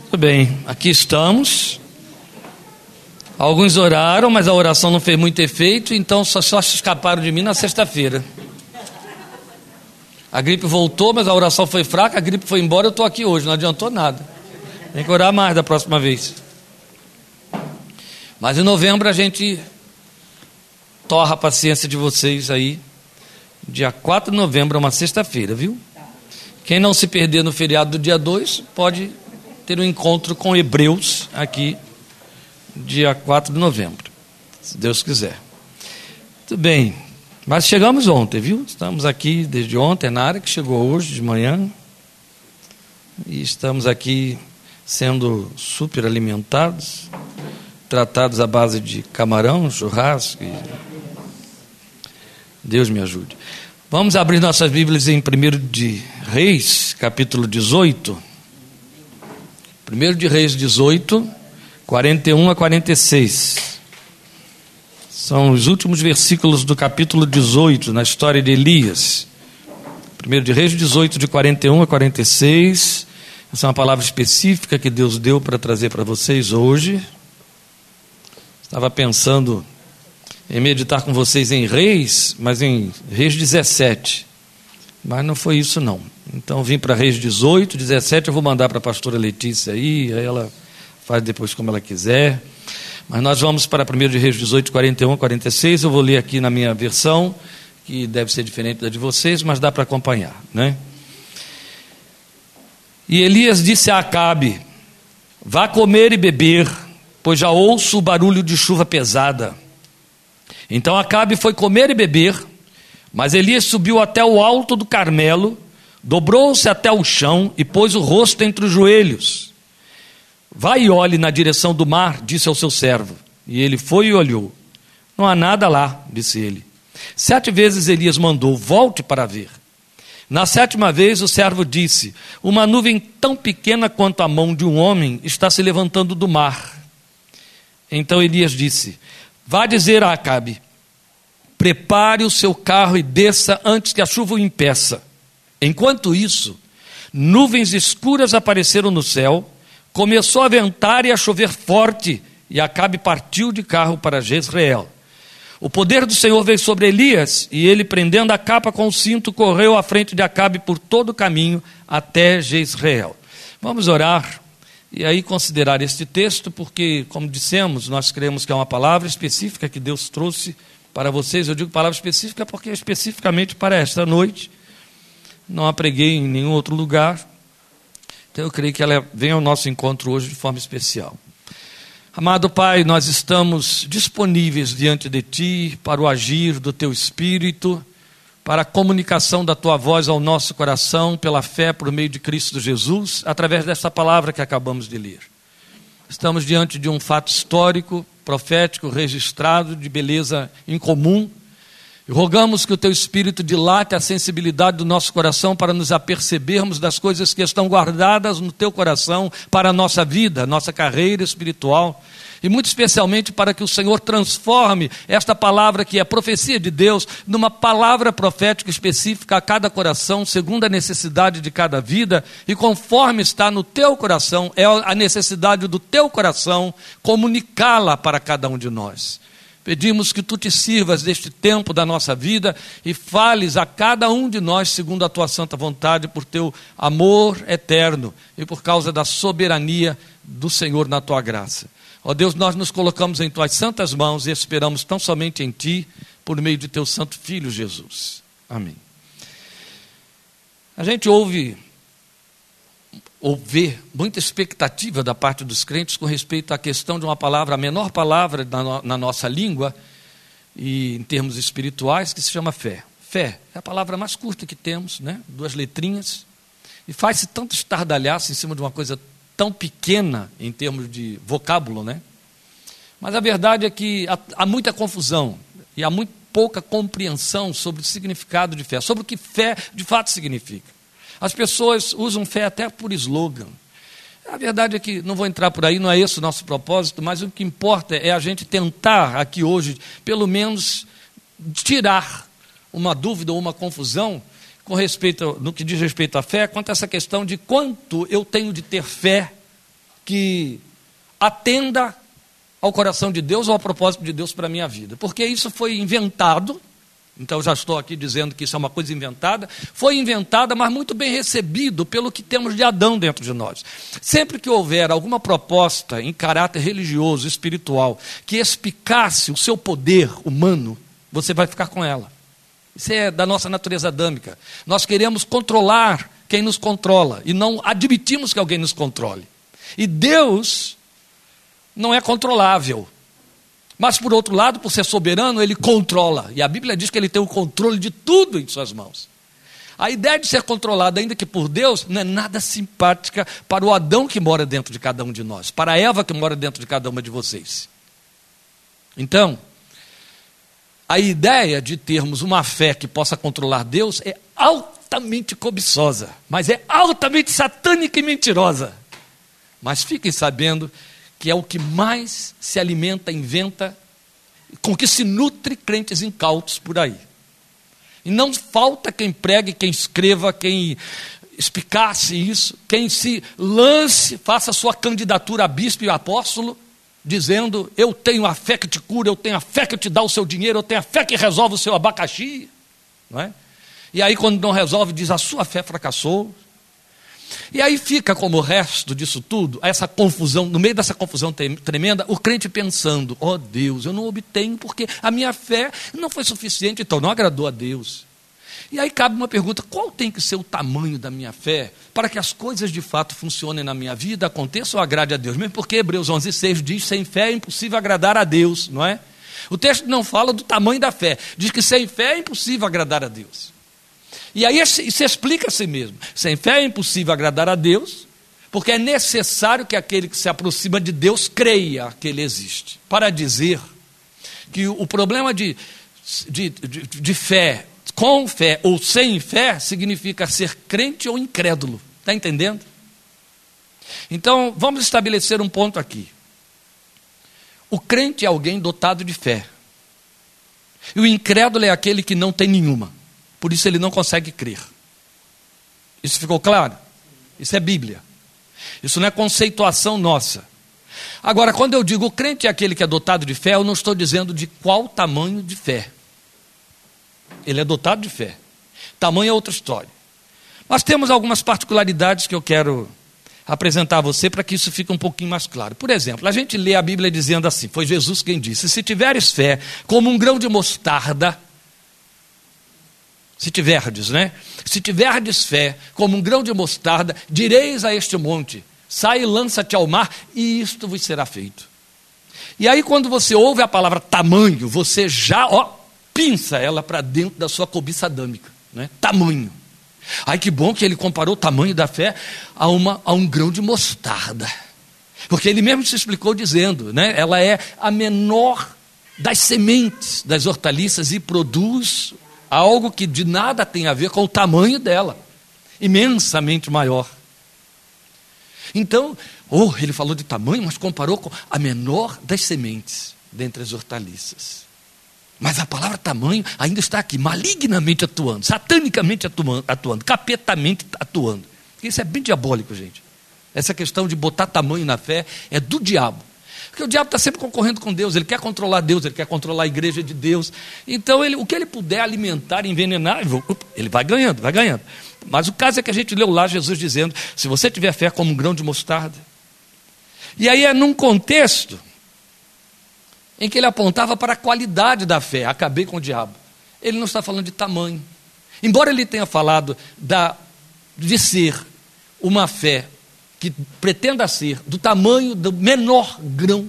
Muito bem, aqui estamos. Alguns oraram, mas a oração não fez muito efeito, então só, só se escaparam de mim na sexta-feira. A gripe voltou, mas a oração foi fraca, a gripe foi embora, eu estou aqui hoje, não adiantou nada. Tem que orar mais da próxima vez. Mas em novembro a gente torra a paciência de vocês aí. Dia 4 de novembro é uma sexta-feira, viu? Quem não se perder no feriado do dia 2 pode ter um encontro com Hebreus aqui, dia 4 de novembro, se Deus quiser. Muito bem, mas chegamos ontem, viu? Estamos aqui desde ontem, na área que chegou hoje de manhã, e estamos aqui sendo super alimentados, tratados à base de camarão, churrasco. E... Deus me ajude. Vamos abrir nossas Bíblias em 1 de Reis, capítulo 18. 1 de Reis 18, 41 a 46. São os últimos versículos do capítulo 18, na história de Elias. 1 de Reis 18, de 41 a 46. Essa é uma palavra específica que Deus deu para trazer para vocês hoje. Estava pensando em meditar com vocês em Reis, mas em Reis 17. Mas não foi isso não. Então vim para Reis 18, 17, eu vou mandar para a pastora Letícia aí, aí ela faz depois como ela quiser. Mas nós vamos para 1 de Reis 18, 41 46, eu vou ler aqui na minha versão, que deve ser diferente da de vocês, mas dá para acompanhar, né? E Elias disse a Acabe: Vá comer e beber, pois já ouço o barulho de chuva pesada. Então Acabe foi comer e beber, mas Elias subiu até o alto do Carmelo, dobrou-se até o chão e pôs o rosto entre os joelhos. Vai e olhe na direção do mar, disse ao seu servo. E ele foi e olhou. Não há nada lá, disse ele. Sete vezes Elias mandou: Volte para ver. Na sétima vez, o servo disse: Uma nuvem tão pequena quanto a mão de um homem está se levantando do mar. Então Elias disse: Vá dizer a Acabe: Prepare o seu carro e desça antes que a chuva o impeça. Enquanto isso, nuvens escuras apareceram no céu, começou a ventar e a chover forte, e Acabe partiu de carro para Jezreel. O poder do Senhor veio sobre Elias, e ele, prendendo a capa com o cinto, correu à frente de Acabe por todo o caminho até Jezreel. Vamos orar e aí considerar este texto, porque, como dissemos, nós cremos que é uma palavra específica que Deus trouxe para vocês. Eu digo palavra específica porque especificamente para esta noite. Não a preguei em nenhum outro lugar. Então eu creio que ela vem ao nosso encontro hoje de forma especial. Amado Pai, nós estamos disponíveis diante de Ti para o agir do Teu Espírito, para a comunicação da Tua voz ao nosso coração, pela fé por meio de Cristo Jesus, através dessa palavra que acabamos de ler. Estamos diante de um fato histórico, profético, registrado, de beleza incomum. Rogamos que o Teu Espírito dilate a sensibilidade do nosso coração para nos apercebermos das coisas que estão guardadas no Teu coração para a nossa vida, nossa carreira espiritual e muito especialmente para que o Senhor transforme esta palavra que é profecia de Deus numa palavra profética específica a cada coração, segundo a necessidade de cada vida, e conforme está no teu coração, é a necessidade do teu coração comunicá-la para cada um de nós. Pedimos que tu te sirvas deste tempo da nossa vida e fales a cada um de nós segundo a tua santa vontade, por teu amor eterno e por causa da soberania do Senhor na tua graça. Ó oh Deus, nós nos colocamos em tuas santas mãos e esperamos tão somente em ti, por meio de teu santo filho Jesus. Amém. A gente ouve ou vê muita expectativa da parte dos crentes com respeito à questão de uma palavra, a menor palavra na, na nossa língua e em termos espirituais, que se chama fé. Fé é a palavra mais curta que temos, né? duas letrinhas, e faz-se tanto estardalhaço em cima de uma coisa tão pequena em termos de vocábulo, né? Mas a verdade é que há, há muita confusão e há muito pouca compreensão sobre o significado de fé, sobre o que fé de fato significa. As pessoas usam fé até por slogan. A verdade é que não vou entrar por aí, não é esse o nosso propósito, mas o que importa é a gente tentar aqui hoje, pelo menos, tirar uma dúvida ou uma confusão com respeito no que diz respeito à fé, quanto a essa questão de quanto eu tenho de ter fé que atenda ao coração de Deus ou ao propósito de Deus para a minha vida. Porque isso foi inventado, então já estou aqui dizendo que isso é uma coisa inventada, foi inventada, mas muito bem recebido pelo que temos de Adão dentro de nós. Sempre que houver alguma proposta em caráter religioso, espiritual, que explicasse o seu poder humano, você vai ficar com ela. Isso é da nossa natureza adâmica. Nós queremos controlar quem nos controla e não admitimos que alguém nos controle. E Deus não é controlável. Mas, por outro lado, por ser soberano, ele controla. E a Bíblia diz que ele tem o controle de tudo em suas mãos. A ideia de ser controlado, ainda que por Deus, não é nada simpática para o Adão que mora dentro de cada um de nós, para a Eva que mora dentro de cada uma de vocês. Então, a ideia de termos uma fé que possa controlar Deus é altamente cobiçosa, mas é altamente satânica e mentirosa. Mas fiquem sabendo que é o que mais se alimenta, inventa, com que se nutre crentes incautos por aí. E não falta quem pregue, quem escreva, quem explicasse isso, quem se lance, faça sua candidatura a bispo e apóstolo, dizendo: Eu tenho a fé que te cura, eu tenho a fé que te dá o seu dinheiro, eu tenho a fé que resolve o seu abacaxi. Não é? E aí, quando não resolve, diz: A sua fé fracassou, e aí fica como o resto disso tudo, essa confusão, no meio dessa confusão tremenda, o crente pensando: ó oh Deus, eu não obtenho porque a minha fé não foi suficiente, então não agradou a Deus. E aí cabe uma pergunta: qual tem que ser o tamanho da minha fé para que as coisas de fato funcionem na minha vida, aconteçam ou agrade a Deus? Mesmo porque Hebreus 11,6 diz: sem fé é impossível agradar a Deus, não é? O texto não fala do tamanho da fé, diz que sem fé é impossível agradar a Deus. E aí se explica a si mesmo. Sem fé é impossível agradar a Deus, porque é necessário que aquele que se aproxima de Deus creia que Ele existe. Para dizer que o problema de, de, de, de fé, com fé ou sem fé, significa ser crente ou incrédulo. Está entendendo? Então, vamos estabelecer um ponto aqui. O crente é alguém dotado de fé. E o incrédulo é aquele que não tem nenhuma por isso ele não consegue crer. Isso ficou claro? Isso é Bíblia. Isso não é conceituação nossa. Agora, quando eu digo o crente é aquele que é dotado de fé, eu não estou dizendo de qual tamanho de fé. Ele é dotado de fé. Tamanho é outra história. Mas temos algumas particularidades que eu quero apresentar a você para que isso fique um pouquinho mais claro. Por exemplo, a gente lê a Bíblia dizendo assim: foi Jesus quem disse: se tiveres fé como um grão de mostarda, se tiverdes, né? Se tiverdes fé, como um grão de mostarda, direis a este monte: sai e lança-te ao mar, e isto vos será feito. E aí, quando você ouve a palavra tamanho, você já, ó, pinça ela para dentro da sua cobiça adâmica, né? Tamanho. Ai, que bom que ele comparou o tamanho da fé a, uma, a um grão de mostarda. Porque ele mesmo se explicou dizendo, né? Ela é a menor das sementes das hortaliças e produz algo que de nada tem a ver com o tamanho dela, imensamente maior. Então, oh, ele falou de tamanho, mas comparou com a menor das sementes dentre as hortaliças. Mas a palavra tamanho ainda está aqui, malignamente atuando, satanicamente atuando, atuando capetamente atuando. Isso é bem diabólico, gente. Essa questão de botar tamanho na fé é do diabo. Porque o diabo está sempre concorrendo com Deus, ele quer controlar Deus, ele quer controlar a igreja de Deus. Então, ele, o que ele puder alimentar, envenenar, ele vai ganhando, vai ganhando. Mas o caso é que a gente leu lá Jesus dizendo: se você tiver fé como um grão de mostarda. E aí é num contexto em que ele apontava para a qualidade da fé. Acabei com o diabo. Ele não está falando de tamanho. Embora ele tenha falado da, de ser uma fé que pretenda ser do tamanho do menor grão,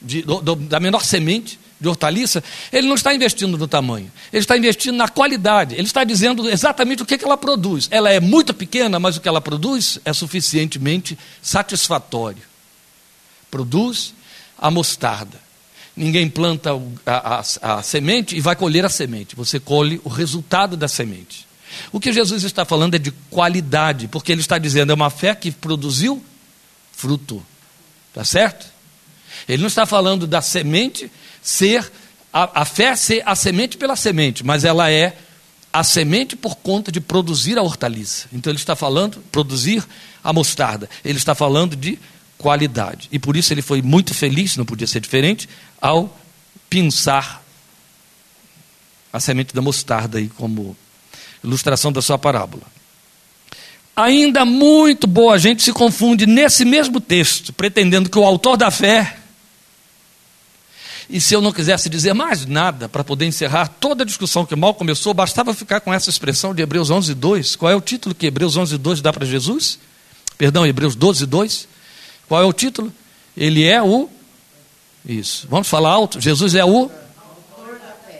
de, do, do, da menor semente de hortaliça, ele não está investindo no tamanho, ele está investindo na qualidade, ele está dizendo exatamente o que, é que ela produz. Ela é muito pequena, mas o que ela produz é suficientemente satisfatório. Produz a mostarda. Ninguém planta a, a, a semente e vai colher a semente, você colhe o resultado da semente. O que Jesus está falando é de qualidade, porque ele está dizendo é uma fé que produziu fruto. Está certo? Ele não está falando da semente ser, a, a fé ser a semente pela semente, mas ela é a semente por conta de produzir a hortaliça. Então ele está falando produzir a mostarda. Ele está falando de qualidade. E por isso ele foi muito feliz, não podia ser diferente, ao pinçar a semente da mostarda aí como ilustração da sua parábola. Ainda muito boa gente se confunde nesse mesmo texto, pretendendo que o autor da fé e se eu não quisesse dizer mais nada para poder encerrar toda a discussão que mal começou, bastava ficar com essa expressão de Hebreus 11, 2. Qual é o título que Hebreus 11, 2 dá para Jesus? Perdão, Hebreus 12, 2. Qual é o título? Ele é o. Isso. Vamos falar alto? Jesus é o.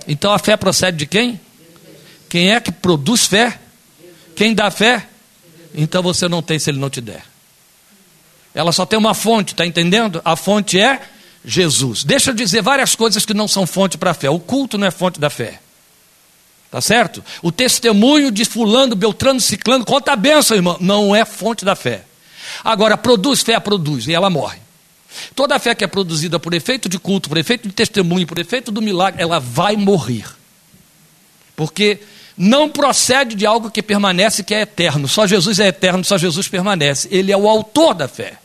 Então a fé procede de quem? Quem é que produz fé? Quem dá fé? Então você não tem se ele não te der. Ela só tem uma fonte, está entendendo? A fonte é Jesus. Deixa eu dizer várias coisas que não são fonte para a fé. O culto não é fonte da fé. Tá certo? O testemunho de fulano, beltrano, ciclano, conta a benção, irmão. Não é fonte da fé. Agora, produz fé, produz, e ela morre. Toda fé que é produzida por efeito de culto, por efeito de testemunho, por efeito do milagre, ela vai morrer. Porque não procede de algo que permanece, que é eterno. Só Jesus é eterno, só Jesus permanece. Ele é o autor da fé.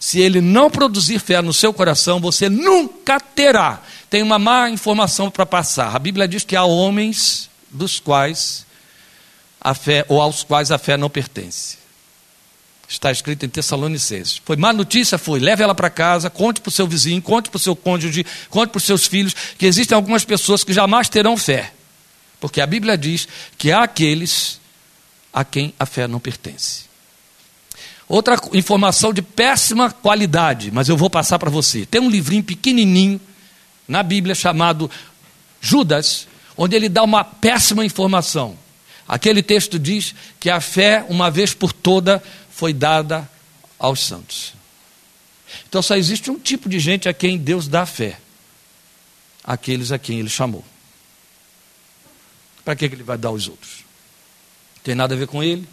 Se ele não produzir fé no seu coração, você nunca terá. Tem uma má informação para passar. A Bíblia diz que há homens dos quais a fé, ou aos quais a fé não pertence. Está escrito em Tessalonicenses. Foi má notícia? Foi. Leve ela para casa, conte para o seu vizinho, conte para o seu cônjuge, conte para os seus filhos, que existem algumas pessoas que jamais terão fé. Porque a Bíblia diz que há aqueles a quem a fé não pertence. Outra informação de péssima qualidade, mas eu vou passar para você. Tem um livrinho pequenininho na Bíblia chamado Judas, onde ele dá uma péssima informação. Aquele texto diz que a fé, uma vez por toda, foi dada aos santos. Então só existe um tipo de gente a quem Deus dá fé: aqueles a quem Ele chamou. Para que ele vai dar aos outros? Tem nada a ver com Ele,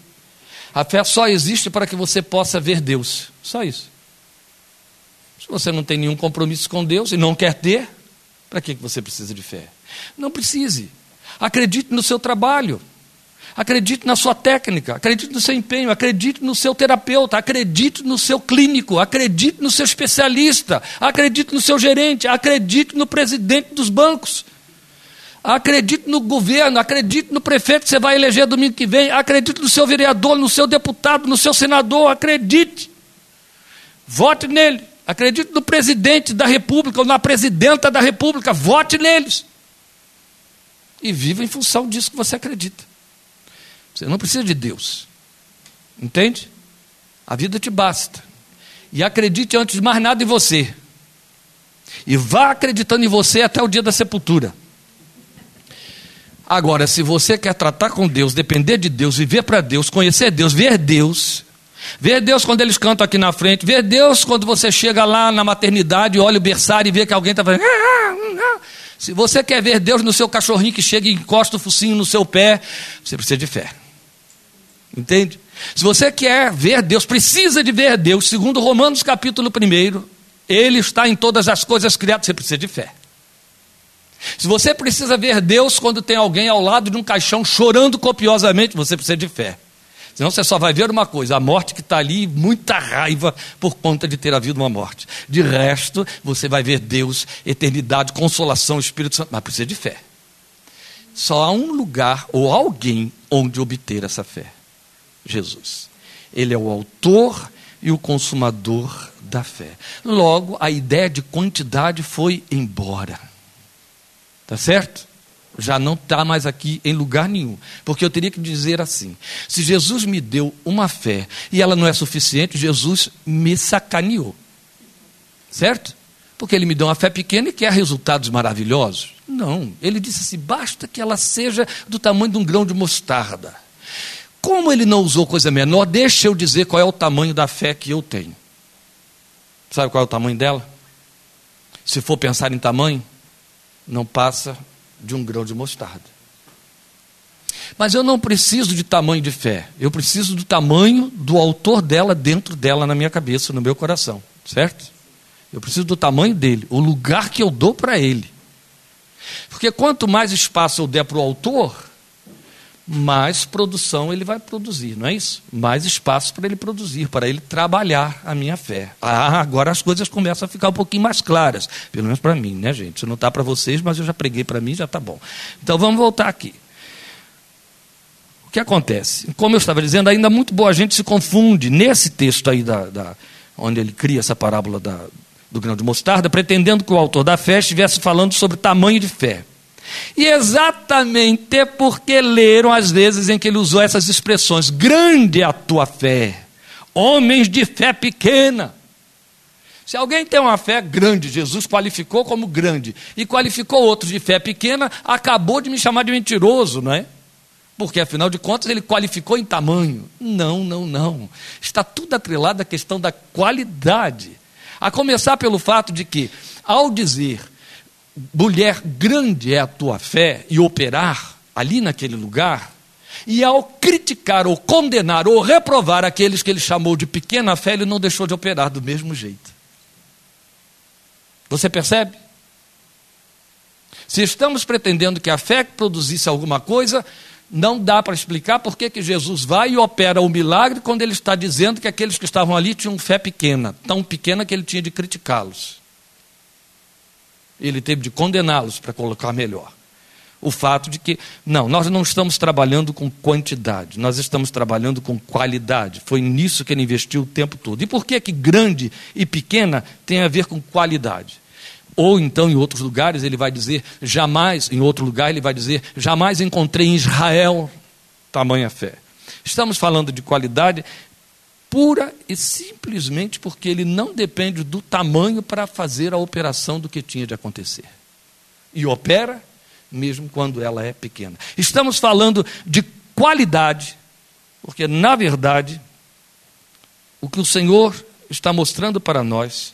a fé só existe para que você possa ver Deus. Só isso. Se você não tem nenhum compromisso com Deus e não quer ter, para que você precisa de fé? Não precise. Acredite no seu trabalho. Acredite na sua técnica, acredite no seu empenho, acredite no seu terapeuta, acredite no seu clínico, acredite no seu especialista, acredite no seu gerente, acredite no presidente dos bancos. Acredite no governo, acredite no prefeito que você vai eleger domingo que vem, acredite no seu vereador, no seu deputado, no seu senador, acredite. Vote nele. Acredite no presidente da república ou na presidenta da república, vote neles. E viva em função disso que você acredita. Você não precisa de Deus. Entende? A vida te basta. E acredite antes de mais nada em você. E vá acreditando em você até o dia da sepultura. Agora, se você quer tratar com Deus, depender de Deus, viver para Deus, conhecer Deus, ver Deus, ver Deus quando eles cantam aqui na frente, ver Deus quando você chega lá na maternidade, olha o berçário e vê que alguém está fazendo. Se você quer ver Deus no seu cachorrinho que chega e encosta o focinho no seu pé, você precisa de fé. Entende? Se você quer ver Deus, precisa de ver Deus, segundo Romanos capítulo 1, Ele está em todas as coisas criadas, você precisa de fé. Se você precisa ver Deus quando tem alguém ao lado de um caixão chorando copiosamente, você precisa de fé. Senão você só vai ver uma coisa: a morte que está ali, muita raiva por conta de ter havido uma morte. De resto, você vai ver Deus, eternidade, consolação, Espírito Santo, mas precisa de fé. Só há um lugar ou alguém onde obter essa fé: Jesus. Ele é o autor e o consumador da fé. Logo, a ideia de quantidade foi embora. Tá certo? Já não está mais aqui em lugar nenhum. Porque eu teria que dizer assim: se Jesus me deu uma fé e ela não é suficiente, Jesus me sacaneou. Certo? Porque ele me deu uma fé pequena e quer resultados maravilhosos. Não, ele disse assim: basta que ela seja do tamanho de um grão de mostarda. Como ele não usou coisa menor, deixa eu dizer qual é o tamanho da fé que eu tenho. Sabe qual é o tamanho dela? Se for pensar em tamanho, não passa de um grão de mostarda. Mas eu não preciso de tamanho de fé, eu preciso do tamanho do autor dela dentro dela, na minha cabeça, no meu coração, certo? Eu preciso do tamanho dele, o lugar que eu dou para ele. Porque quanto mais espaço eu der para o autor, mais produção ele vai produzir, não é isso? Mais espaço para ele produzir, para ele trabalhar a minha fé. Ah, agora as coisas começam a ficar um pouquinho mais claras, pelo menos para mim, né, gente? Isso não está para vocês, mas eu já preguei para mim, já está bom. Então vamos voltar aqui. O que acontece? Como eu estava dizendo, ainda muito boa gente se confunde nesse texto aí, da, da onde ele cria essa parábola da, do grão de mostarda, pretendendo que o autor da fé estivesse falando sobre tamanho de fé. E exatamente porque leram as vezes em que ele usou essas expressões: grande é a tua fé, homens de fé pequena. Se alguém tem uma fé grande, Jesus qualificou como grande, e qualificou outros de fé pequena, acabou de me chamar de mentiroso, não é? Porque afinal de contas ele qualificou em tamanho. Não, não, não. Está tudo atrelado à questão da qualidade. A começar pelo fato de que, ao dizer mulher, grande é a tua fé, e operar ali naquele lugar, e ao criticar ou condenar ou reprovar aqueles que ele chamou de pequena fé, ele não deixou de operar do mesmo jeito. Você percebe? Se estamos pretendendo que a fé produzisse alguma coisa, não dá para explicar por que, que Jesus vai e opera o milagre quando ele está dizendo que aqueles que estavam ali tinham fé pequena, tão pequena que ele tinha de criticá-los ele teve de condená-los para colocar melhor. O fato de que, não, nós não estamos trabalhando com quantidade, nós estamos trabalhando com qualidade. Foi nisso que ele investiu o tempo todo. E por que que grande e pequena tem a ver com qualidade? Ou então, em outros lugares, ele vai dizer, jamais, em outro lugar, ele vai dizer, jamais encontrei em Israel tamanha fé. Estamos falando de qualidade pura e simplesmente porque ele não depende do tamanho para fazer a operação do que tinha de acontecer. E opera mesmo quando ela é pequena. Estamos falando de qualidade, porque na verdade o que o Senhor está mostrando para nós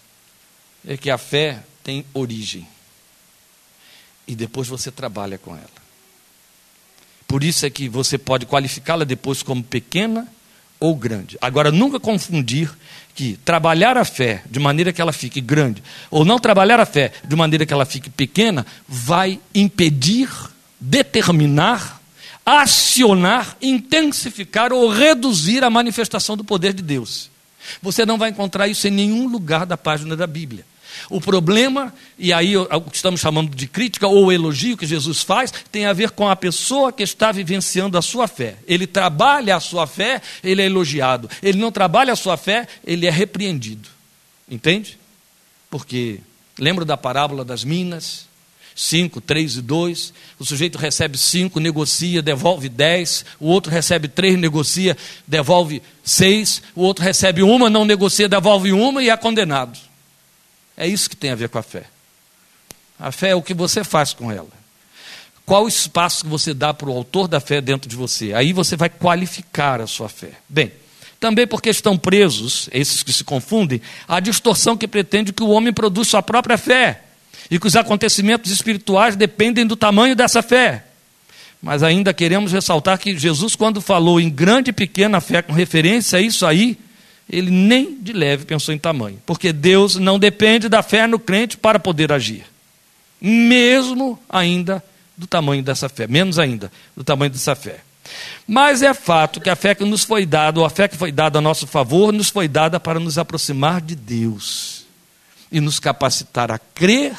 é que a fé tem origem. E depois você trabalha com ela. Por isso é que você pode qualificá-la depois como pequena ou grande. Agora, nunca confundir que trabalhar a fé de maneira que ela fique grande, ou não trabalhar a fé de maneira que ela fique pequena, vai impedir, determinar, acionar, intensificar ou reduzir a manifestação do poder de Deus. Você não vai encontrar isso em nenhum lugar da página da Bíblia. O problema, e aí o que estamos chamando de crítica ou elogio que Jesus faz, tem a ver com a pessoa que está vivenciando a sua fé. Ele trabalha a sua fé, ele é elogiado. Ele não trabalha a sua fé, ele é repreendido. Entende? Porque, lembra da parábola das minas? 5, 3 e 2. O sujeito recebe 5, negocia, devolve 10. O outro recebe 3, negocia, devolve 6. O outro recebe uma, não negocia, devolve uma e é condenado. É isso que tem a ver com a fé. A fé é o que você faz com ela. Qual o espaço que você dá para o autor da fé dentro de você? Aí você vai qualificar a sua fé. Bem, também porque estão presos, esses que se confundem, à distorção que pretende que o homem produza sua própria fé e que os acontecimentos espirituais dependem do tamanho dessa fé. Mas ainda queremos ressaltar que Jesus, quando falou em grande e pequena fé, com referência a isso aí, ele nem de leve pensou em tamanho, porque Deus não depende da fé no crente para poder agir, mesmo ainda do tamanho dessa fé, menos ainda do tamanho dessa fé. Mas é fato que a fé que nos foi dada, ou a fé que foi dada a nosso favor, nos foi dada para nos aproximar de Deus e nos capacitar a crer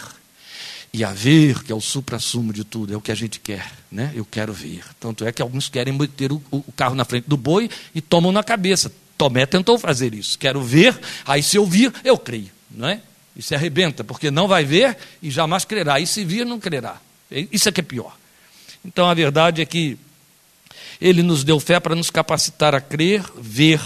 e a ver, que é o supra-sumo de tudo, é o que a gente quer, né? Eu quero ver. Tanto é que alguns querem meter o, o carro na frente do boi e tomam na cabeça. Tomé tentou fazer isso. Quero ver, aí se eu vir, eu creio. Não é? E se arrebenta, porque não vai ver e jamais crerá. E se vir, não crerá. Isso é que é pior. Então a verdade é que ele nos deu fé para nos capacitar a crer, ver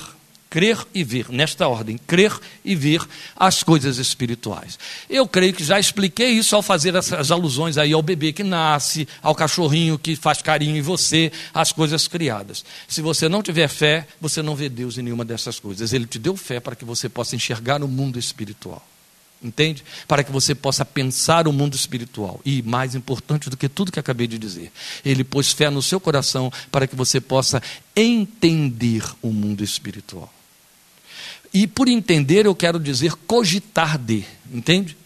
crer e ver, nesta ordem, crer e ver as coisas espirituais. Eu creio que já expliquei isso ao fazer essas alusões aí ao bebê que nasce, ao cachorrinho que faz carinho em você, às coisas criadas. Se você não tiver fé, você não vê Deus em nenhuma dessas coisas. Ele te deu fé para que você possa enxergar o mundo espiritual. Entende? Para que você possa pensar o mundo espiritual. E, mais importante do que tudo que acabei de dizer, ele pôs fé no seu coração para que você possa entender o mundo espiritual. E por entender, eu quero dizer cogitar de, entende?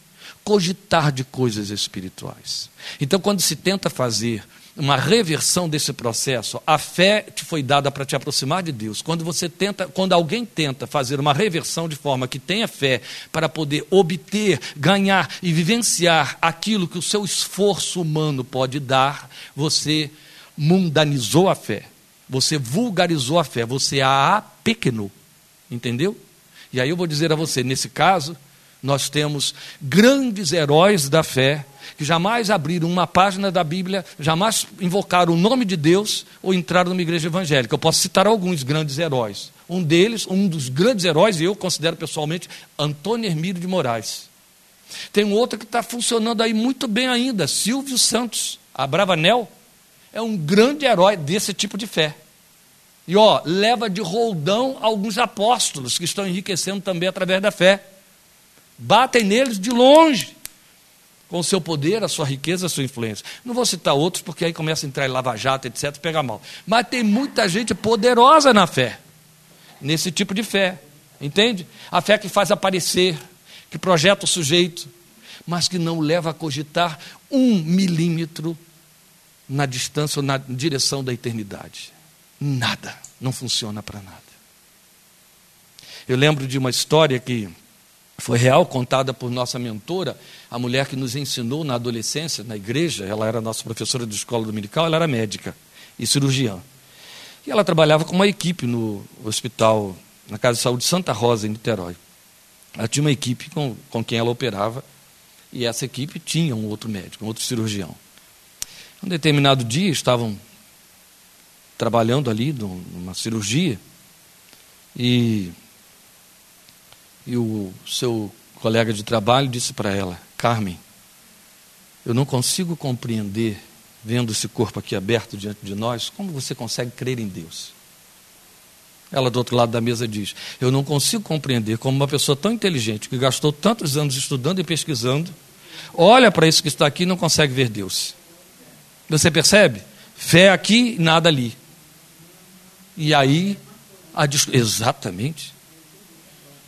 Cogitar de coisas espirituais. Então, quando se tenta fazer uma reversão desse processo. A fé te foi dada para te aproximar de Deus. Quando você tenta, quando alguém tenta fazer uma reversão de forma que tenha fé para poder obter, ganhar e vivenciar aquilo que o seu esforço humano pode dar, você mundanizou a fé. Você vulgarizou a fé, você a apequenou. Entendeu? E aí eu vou dizer a você, nesse caso, nós temos grandes heróis da fé que jamais abriram uma página da Bíblia, jamais invocaram o nome de Deus ou entraram numa igreja evangélica. Eu posso citar alguns grandes heróis. Um deles, um dos grandes heróis, eu considero pessoalmente, Antônio Hermílio de Moraes. Tem um outro que está funcionando aí muito bem ainda, Silvio Santos, a Bravanel, é um grande herói desse tipo de fé. E ó, leva de roldão alguns apóstolos que estão enriquecendo também através da fé. Batem neles de longe com o seu poder, a sua riqueza, a sua influência. Não vou citar outros, porque aí começa a entrar em lava-jato, etc., pega mal. Mas tem muita gente poderosa na fé, nesse tipo de fé, entende? A fé que faz aparecer, que projeta o sujeito, mas que não leva a cogitar um milímetro na distância ou na direção da eternidade. Nada, não funciona para nada. Eu lembro de uma história que foi real, contada por nossa mentora, a mulher que nos ensinou na adolescência, na igreja, ela era nossa professora de escola dominical, ela era médica e cirurgiã. E ela trabalhava com uma equipe no hospital, na Casa de Saúde Santa Rosa, em Niterói. Ela tinha uma equipe com, com quem ela operava, e essa equipe tinha um outro médico, um outro cirurgião. Um determinado dia estavam trabalhando ali numa cirurgia, e e o seu colega de trabalho disse para ela: Carmen, eu não consigo compreender, vendo esse corpo aqui aberto diante de nós, como você consegue crer em Deus. Ela do outro lado da mesa diz: Eu não consigo compreender como uma pessoa tão inteligente, que gastou tantos anos estudando e pesquisando, olha para isso que está aqui e não consegue ver Deus. Você percebe? Fé aqui nada ali. E aí, a exatamente.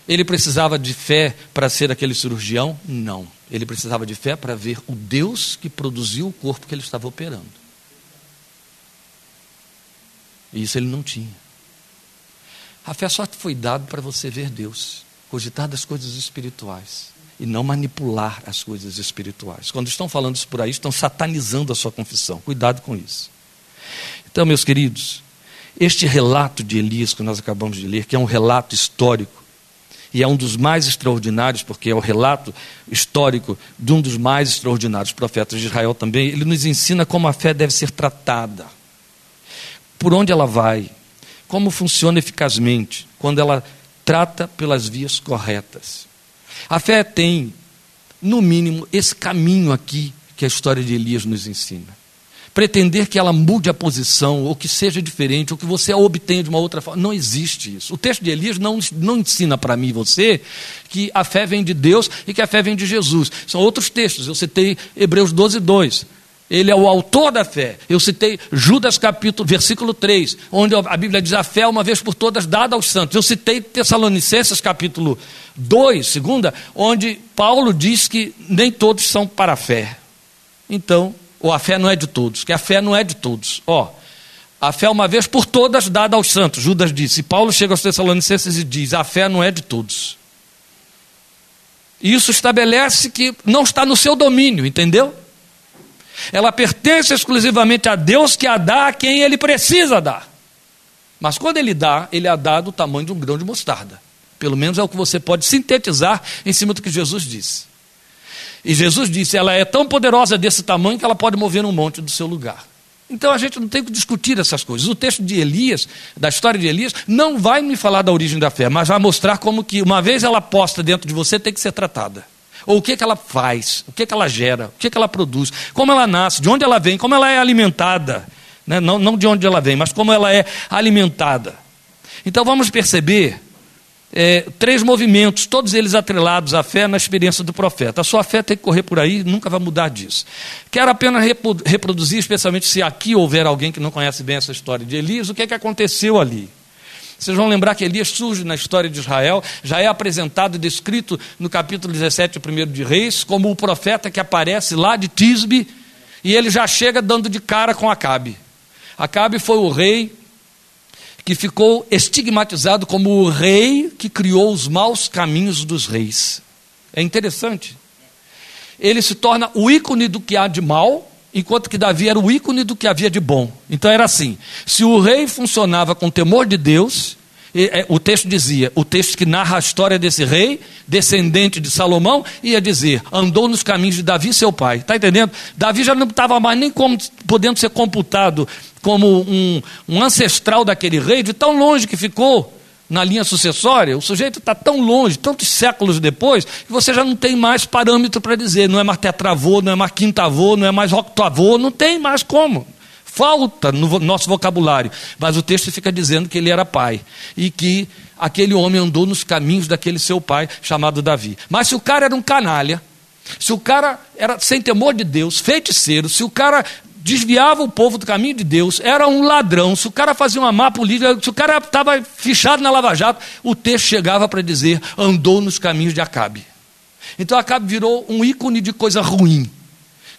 Ele precisava de fé para ser aquele cirurgião? Não. Ele precisava de fé para ver o Deus que produziu o corpo que ele estava operando. E isso ele não tinha. A fé só foi dada para você ver Deus, cogitar das coisas espirituais e não manipular as coisas espirituais. Quando estão falando isso por aí, estão satanizando a sua confissão. Cuidado com isso. Então, meus queridos, este relato de Elias que nós acabamos de ler, que é um relato histórico, e é um dos mais extraordinários, porque é o relato histórico de um dos mais extraordinários profetas de Israel também. Ele nos ensina como a fé deve ser tratada, por onde ela vai, como funciona eficazmente, quando ela trata pelas vias corretas. A fé tem, no mínimo, esse caminho aqui que a história de Elias nos ensina pretender que ela mude a posição, ou que seja diferente, ou que você a obtenha de uma outra forma. Não existe isso. O texto de Elias não, não ensina para mim e você que a fé vem de Deus e que a fé vem de Jesus. São outros textos. Eu citei Hebreus 12, 2. Ele é o autor da fé. Eu citei Judas capítulo, versículo 3, onde a Bíblia diz a fé uma vez por todas dada aos santos. Eu citei Tessalonicenses capítulo 2, segunda, onde Paulo diz que nem todos são para a fé. Então, ou a fé não é de todos, que a fé não é de todos. Ó, a fé uma vez por todas dada aos santos, Judas disse. E Paulo chega aos Tessalonicenses e diz: a fé não é de todos. Isso estabelece que não está no seu domínio, entendeu? Ela pertence exclusivamente a Deus que a dá a quem ele precisa dar. Mas quando ele dá, ele a dá do tamanho de um grão de mostarda. Pelo menos é o que você pode sintetizar em cima do que Jesus disse. E Jesus disse: ela é tão poderosa desse tamanho que ela pode mover um monte do seu lugar. Então a gente não tem que discutir essas coisas. O texto de Elias, da história de Elias, não vai me falar da origem da fé, mas vai mostrar como que, uma vez ela posta dentro de você, tem que ser tratada. Ou o que, que ela faz, o que, que ela gera, o que, que ela produz, como ela nasce, de onde ela vem, como ela é alimentada. Né? Não, não de onde ela vem, mas como ela é alimentada. Então vamos perceber é, três movimentos, todos eles atrelados à fé na experiência do profeta. A sua fé tem que correr por aí, nunca vai mudar disso. Quero apenas reproduzir, especialmente se aqui houver alguém que não conhece bem essa história de Elias, o que é que aconteceu ali. Vocês vão lembrar que Elias surge na história de Israel, já é apresentado e descrito no capítulo 17, primeiro de Reis, como o profeta que aparece lá de Tisbe, E ele já chega dando de cara com Acabe. Acabe foi o rei que ficou estigmatizado como o rei que criou os maus caminhos dos reis. É interessante. Ele se torna o ícone do que há de mal, enquanto que Davi era o ícone do que havia de bom. Então era assim: se o rei funcionava com temor de Deus, o texto dizia, o texto que narra a história desse rei, descendente de Salomão, ia dizer: andou nos caminhos de Davi, seu pai. Está entendendo? Davi já não estava mais nem como, podendo ser computado como um, um ancestral daquele rei, de tão longe que ficou na linha sucessória. O sujeito está tão longe, tantos séculos depois, que você já não tem mais parâmetro para dizer. Não é mais tetravô, não é mais quintavô, não é mais octavô, não tem mais como falta no nosso vocabulário. Mas o texto fica dizendo que ele era pai e que aquele homem andou nos caminhos daquele seu pai chamado Davi. Mas se o cara era um canalha, se o cara era sem temor de Deus, feiticeiro, se o cara desviava o povo do caminho de Deus, era um ladrão, se o cara fazia uma má política, se o cara estava fichado na Lava Jato, o texto chegava para dizer: andou nos caminhos de Acabe. Então Acabe virou um ícone de coisa ruim,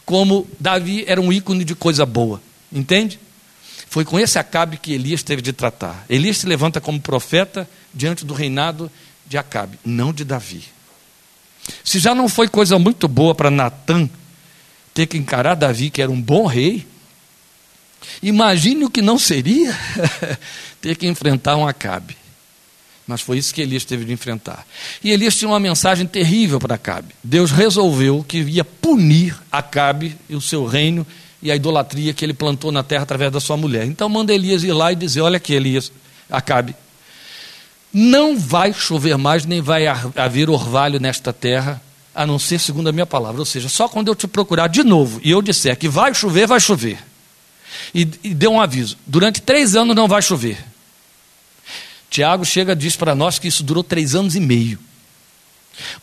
como Davi era um ícone de coisa boa. Entende? Foi com esse Acabe que Elias teve de tratar. Elias se levanta como profeta diante do reinado de Acabe, não de Davi. Se já não foi coisa muito boa para Natã ter que encarar Davi, que era um bom rei, imagine o que não seria ter que enfrentar um Acabe. Mas foi isso que Elias teve de enfrentar. E Elias tinha uma mensagem terrível para Acabe. Deus resolveu que ia punir Acabe e o seu reino e a idolatria que ele plantou na terra através da sua mulher. Então manda Elias ir lá e dizer: Olha aqui, Elias, Acabe, não vai chover mais, nem vai haver orvalho nesta terra, a não ser segundo a minha palavra. Ou seja, só quando eu te procurar de novo e eu disser que vai chover, vai chover. E, e deu um aviso: durante três anos não vai chover. Tiago chega e diz para nós que isso durou três anos e meio.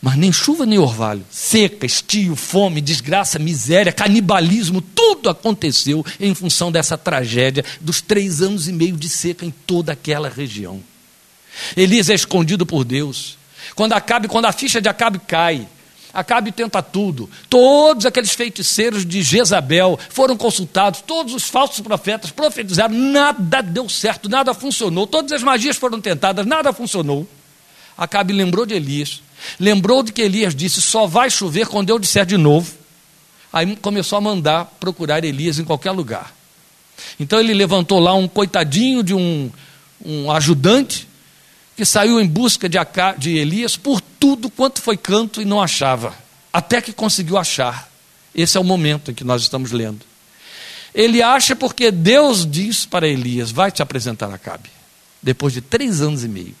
Mas nem chuva nem orvalho, seca, estio, fome, desgraça, miséria, canibalismo, tudo aconteceu em função dessa tragédia dos três anos e meio de seca em toda aquela região. Elias é escondido por Deus. Quando Acabe, quando a ficha de Acabe cai, Acabe tenta tudo. Todos aqueles feiticeiros de Jezabel foram consultados, todos os falsos profetas profetizaram, nada deu certo, nada funcionou. Todas as magias foram tentadas, nada funcionou. Acabe lembrou de Elias Lembrou de que Elias disse: só vai chover quando eu disser de novo. Aí começou a mandar procurar Elias em qualquer lugar. Então ele levantou lá um coitadinho de um, um ajudante que saiu em busca de, de Elias por tudo quanto foi canto e não achava, até que conseguiu achar. Esse é o momento em que nós estamos lendo. Ele acha porque Deus diz para Elias: vai te apresentar a Cabe, depois de três anos e meio.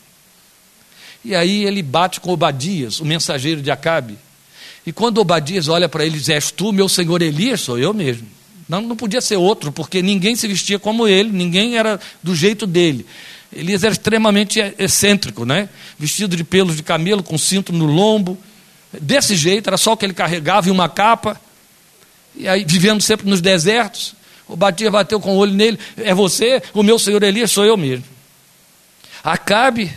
E aí ele bate com Obadias, o mensageiro de Acabe. E quando Obadias olha para ele e diz: És tu, meu senhor Elias? Sou eu mesmo. Não, não podia ser outro, porque ninguém se vestia como ele, ninguém era do jeito dele. Elias era extremamente excêntrico, né? vestido de pelos de camelo, com cinto no lombo. Desse jeito, era só o que ele carregava e uma capa. E aí, vivendo sempre nos desertos. Obadias bateu com o olho nele: É você, o meu senhor Elias? Sou eu mesmo. Acabe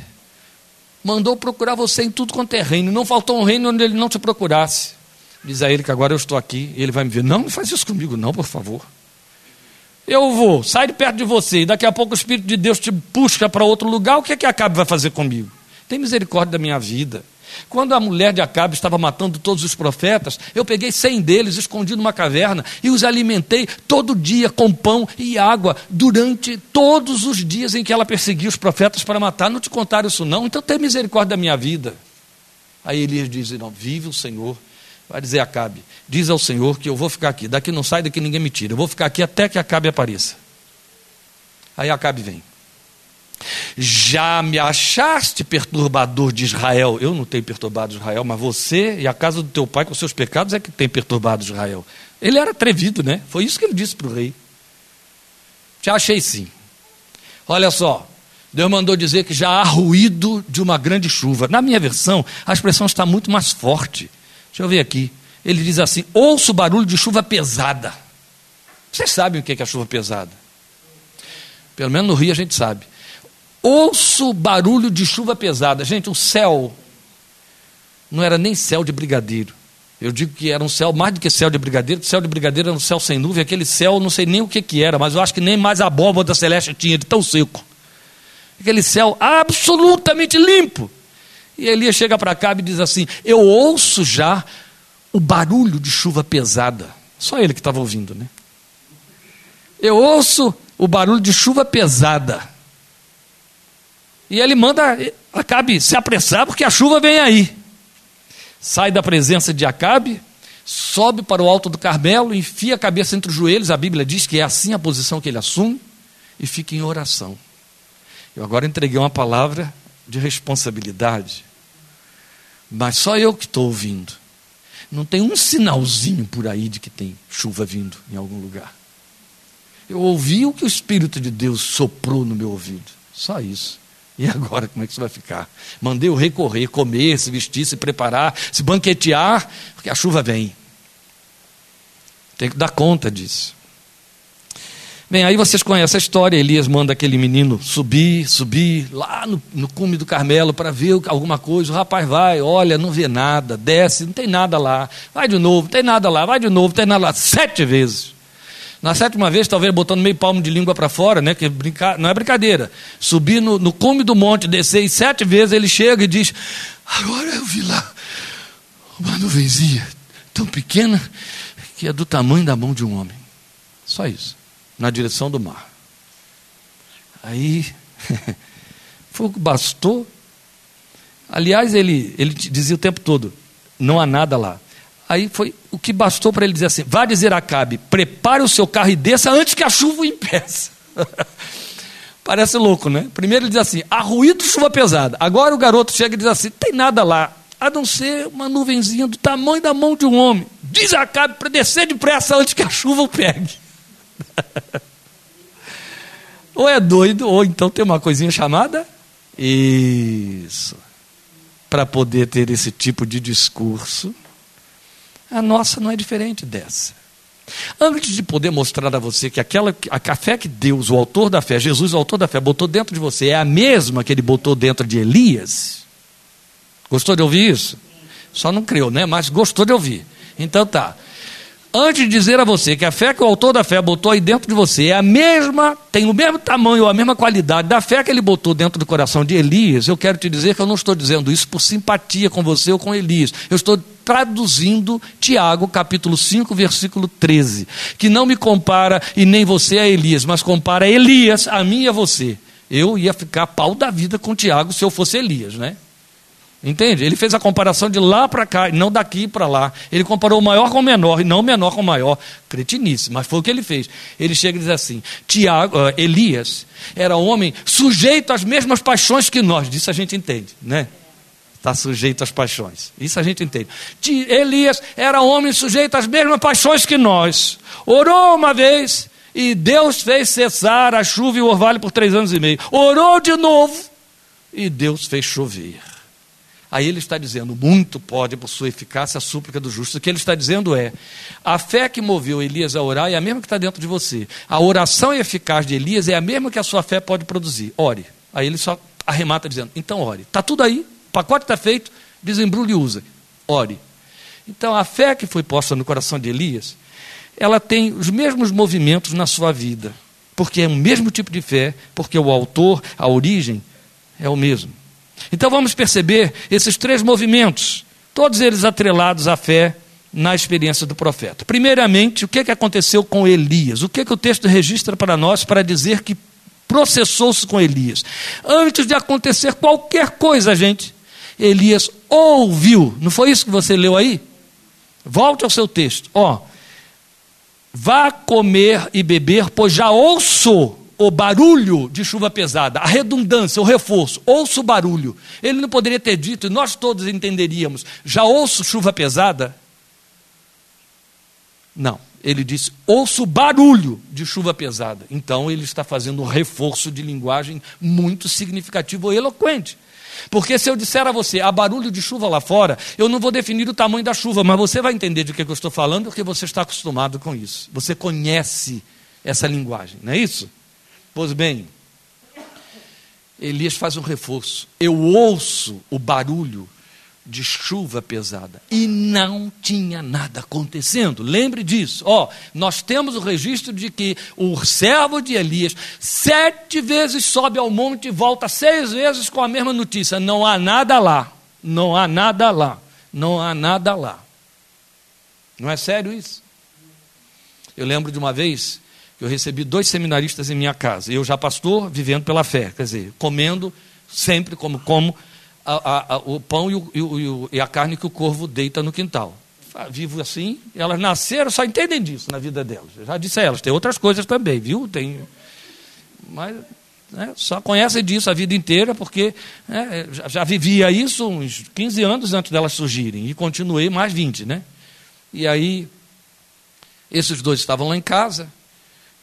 mandou procurar você em tudo quanto é reino. Não faltou um reino onde ele não te procurasse. Diz a ele que agora eu estou aqui ele vai me ver. Não, não faz isso comigo, não, por favor. Eu vou, sai de perto de você, e daqui a pouco o Espírito de Deus te puxa para outro lugar. O que é que Acabe vai fazer comigo? Tem misericórdia da minha vida. Quando a mulher de Acabe estava matando todos os profetas, eu peguei cem deles, escondi numa caverna e os alimentei todo dia com pão e água durante todos os dias em que ela perseguia os profetas para matar. Não te contaram isso não? Então tem misericórdia da minha vida. Aí Elias diz, não, vive o Senhor. Vai dizer Acabe, diz ao Senhor que eu vou ficar aqui. Daqui não sai, daqui ninguém me tira. Eu vou ficar aqui até que Acabe apareça. Aí Acabe vem. Já me achaste perturbador de Israel? Eu não tenho perturbado Israel, mas você e a casa do teu pai com seus pecados é que tem perturbado Israel. Ele era atrevido, né? Foi isso que ele disse para o rei. Te achei sim. Olha só, Deus mandou dizer que já há ruído de uma grande chuva. Na minha versão, a expressão está muito mais forte. Deixa eu ver aqui. Ele diz assim: ouço o barulho de chuva pesada. Vocês sabem o que é a chuva pesada? Pelo menos no Rio a gente sabe. Ouço barulho de chuva pesada. Gente, o céu não era nem céu de brigadeiro. Eu digo que era um céu mais do que céu de brigadeiro, céu de brigadeiro era um céu sem nuvem, aquele céu, não sei nem o que, que era, mas eu acho que nem mais a abóbora celeste tinha, de tão seco. Aquele céu absolutamente limpo. E Elias chega para cá e diz assim: Eu ouço já o barulho de chuva pesada. Só ele que estava ouvindo, né? Eu ouço o barulho de chuva pesada. E ele manda Acabe se apressar, porque a chuva vem aí. Sai da presença de Acabe, sobe para o alto do Carmelo, enfia a cabeça entre os joelhos, a Bíblia diz que é assim a posição que ele assume, e fica em oração. Eu agora entreguei uma palavra de responsabilidade, mas só eu que estou ouvindo. Não tem um sinalzinho por aí de que tem chuva vindo em algum lugar. Eu ouvi o que o Espírito de Deus soprou no meu ouvido. Só isso. E agora, como é que isso vai ficar? Mandei o rei correr, comer, se vestir, se preparar, se banquetear, porque a chuva vem. Tem que dar conta disso. Bem, aí vocês conhecem a história. Elias manda aquele menino subir, subir lá no, no cume do Carmelo para ver alguma coisa. O rapaz vai, olha, não vê nada, desce, não tem nada lá. Vai de novo, tem nada lá, vai de novo, tem nada lá. Sete vezes. Na sétima vez, talvez botando meio palmo de língua para fora, né? Que brinca... não é brincadeira. Subir no, no cume do monte, descer e sete vezes ele chega e diz: Agora eu vi lá uma nuvenzinha tão pequena que é do tamanho da mão de um homem. Só isso. Na direção do mar. Aí, foi o que bastou. Aliás, ele, ele dizia o tempo todo: não há nada lá. Aí foi o que bastou para ele dizer assim: vá dizer a Acabe, prepare o seu carro e desça antes que a chuva o impeça. Parece louco, né? Primeiro ele diz assim: há ruído chuva pesada. Agora o garoto chega e diz assim: tem nada lá, a não ser uma nuvenzinha do tamanho da mão de um homem. Diz a Acabe para descer depressa antes que a chuva o pegue. ou é doido, ou então tem uma coisinha chamada isso. Para poder ter esse tipo de discurso, a nossa não é diferente dessa. Antes de poder mostrar a você que aquela a fé que Deus, o autor da fé, Jesus, o autor da fé, botou dentro de você é a mesma que ele botou dentro de Elias. Gostou de ouvir isso? Só não creu, né? Mas gostou de ouvir. Então tá. Antes de dizer a você que a fé que o autor da fé botou aí dentro de você é a mesma, tem o mesmo tamanho, a mesma qualidade da fé que ele botou dentro do coração de Elias, eu quero te dizer que eu não estou dizendo isso por simpatia com você ou com Elias. Eu estou traduzindo Tiago, capítulo 5, versículo 13, que não me compara e nem você a Elias, mas compara Elias a mim e a você. Eu ia ficar pau da vida com Tiago se eu fosse Elias, né? Entende? Ele fez a comparação de lá para cá, e não daqui para lá. Ele comparou o maior com o menor, e não o menor com o maior. Cretinice, mas foi o que ele fez. Ele chega e diz assim: Tiago, uh, Elias era homem sujeito às mesmas paixões que nós. Disso a gente entende, né? Está sujeito às paixões. Isso a gente entende. Elias era homem sujeito às mesmas paixões que nós. Orou uma vez e Deus fez cessar a chuva e o orvalho por três anos e meio. Orou de novo e Deus fez chover. Aí ele está dizendo: muito pode, por sua eficácia, a súplica do justo. O que ele está dizendo é: a fé que moveu Elias a orar é a mesma que está dentro de você. A oração eficaz de Elias é a mesma que a sua fé pode produzir. Ore. Aí ele só arremata dizendo: então ore. Está tudo aí, o pacote está feito, desembrulhe e usa. Ore. Então a fé que foi posta no coração de Elias, ela tem os mesmos movimentos na sua vida. Porque é o mesmo tipo de fé, porque o autor, a origem, é o mesmo. Então vamos perceber esses três movimentos, todos eles atrelados à fé na experiência do profeta. Primeiramente, o que, que aconteceu com Elias? O que, que o texto registra para nós para dizer que processou-se com Elias? Antes de acontecer qualquer coisa, gente, Elias ouviu. Não foi isso que você leu aí? Volte ao seu texto. Ó, vá comer e beber, pois já ouço o barulho de chuva pesada, a redundância, o reforço, ouço o barulho. Ele não poderia ter dito, e nós todos entenderíamos, já ouço chuva pesada? Não, ele disse, ouço barulho de chuva pesada. Então ele está fazendo um reforço de linguagem muito significativo e eloquente. Porque se eu disser a você, há barulho de chuva lá fora, eu não vou definir o tamanho da chuva, mas você vai entender de que eu estou falando, porque você está acostumado com isso. Você conhece essa linguagem, não é isso? Pois bem, Elias faz um reforço. Eu ouço o barulho de chuva pesada e não tinha nada acontecendo. Lembre disso. Ó, nós temos o registro de que o servo de Elias sete vezes sobe ao monte e volta seis vezes com a mesma notícia: não há nada lá, não há nada lá, não há nada lá. Não é sério isso? Eu lembro de uma vez eu recebi dois seminaristas em minha casa. Eu já pastor, vivendo pela fé, quer dizer, comendo sempre como como a, a, a, o pão e, o, e, o, e, a carne que o corvo deita no quintal. Vivo assim, elas nasceram, só entendem disso na vida delas. Eu já disse a elas, tem outras coisas também, viu? Tem, mas né, só conhecem disso a vida inteira, porque né, já, já vivia isso uns 15 anos antes delas surgirem, e continuei mais 20, né? E aí, esses dois estavam lá em casa,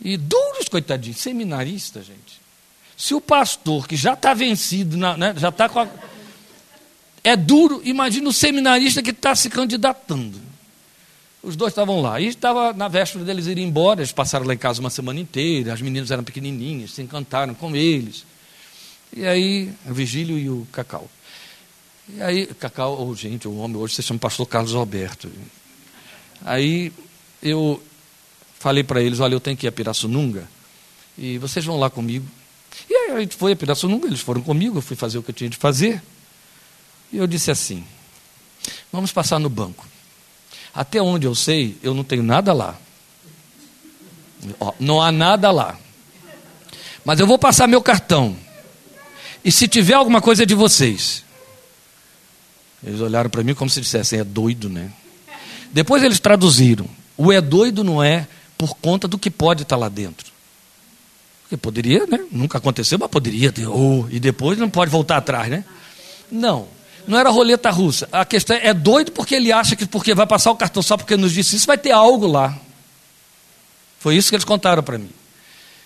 e duros, coitadinhos, seminaristas, gente. Se o pastor, que já está vencido, né, já está com a é duro, imagina o seminarista que está se candidatando. Os dois estavam lá. E estava na véspera deles irem embora. Eles passaram lá em casa uma semana inteira. As meninas eram pequenininhas, se encantaram com eles. E aí, o Vigílio e o Cacau. E aí, Cacau, oh, gente, o homem hoje se chama Pastor Carlos Alberto. Aí eu falei para eles: olha, eu tenho que ir a Pirassununga e vocês vão lá comigo. E aí a gente foi a Pirassununga, eles foram comigo, eu fui fazer o que eu tinha de fazer. E eu disse assim: vamos passar no banco. Até onde eu sei, eu não tenho nada lá. Ó, não há nada lá. Mas eu vou passar meu cartão. E se tiver alguma coisa de vocês. Eles olharam para mim como se dissessem: é doido, né? Depois eles traduziram: o é doido não é por conta do que pode estar lá dentro. Porque poderia, né? Nunca aconteceu, mas poderia ter. Oh, e depois não pode voltar atrás, né? Não. Não era roleta russa. A questão é, é doido porque ele acha que porque vai passar o cartão só porque nos disse isso, vai ter algo lá. Foi isso que eles contaram para mim.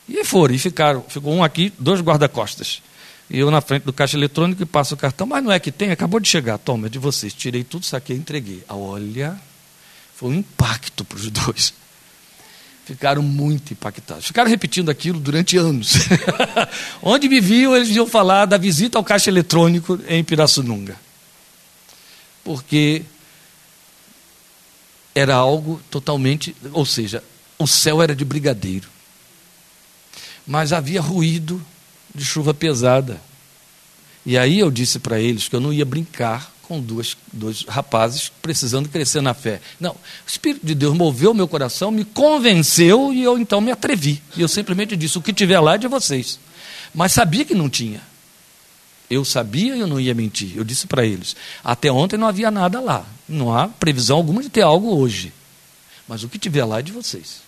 E foram, e ficaram. Ficou um aqui, dois guarda-costas. E eu na frente do caixa eletrônico e passo o cartão. Mas não é que tem, acabou de chegar. Toma, é de vocês. Tirei tudo, saquei entreguei. Olha, foi um impacto para os dois. Ficaram muito impactados. Ficaram repetindo aquilo durante anos. Onde viviam, eles iam falar da visita ao caixa eletrônico em Pirassununga porque era algo totalmente, ou seja, o céu era de brigadeiro. Mas havia ruído de chuva pesada. E aí eu disse para eles que eu não ia brincar com duas, dois rapazes precisando crescer na fé. Não, o Espírito de Deus moveu meu coração, me convenceu e eu então me atrevi. E eu simplesmente disse: o que tiver lá é de vocês. Mas sabia que não tinha. Eu sabia e eu não ia mentir. Eu disse para eles: até ontem não havia nada lá. Não há previsão alguma de ter algo hoje. Mas o que tiver lá é de vocês.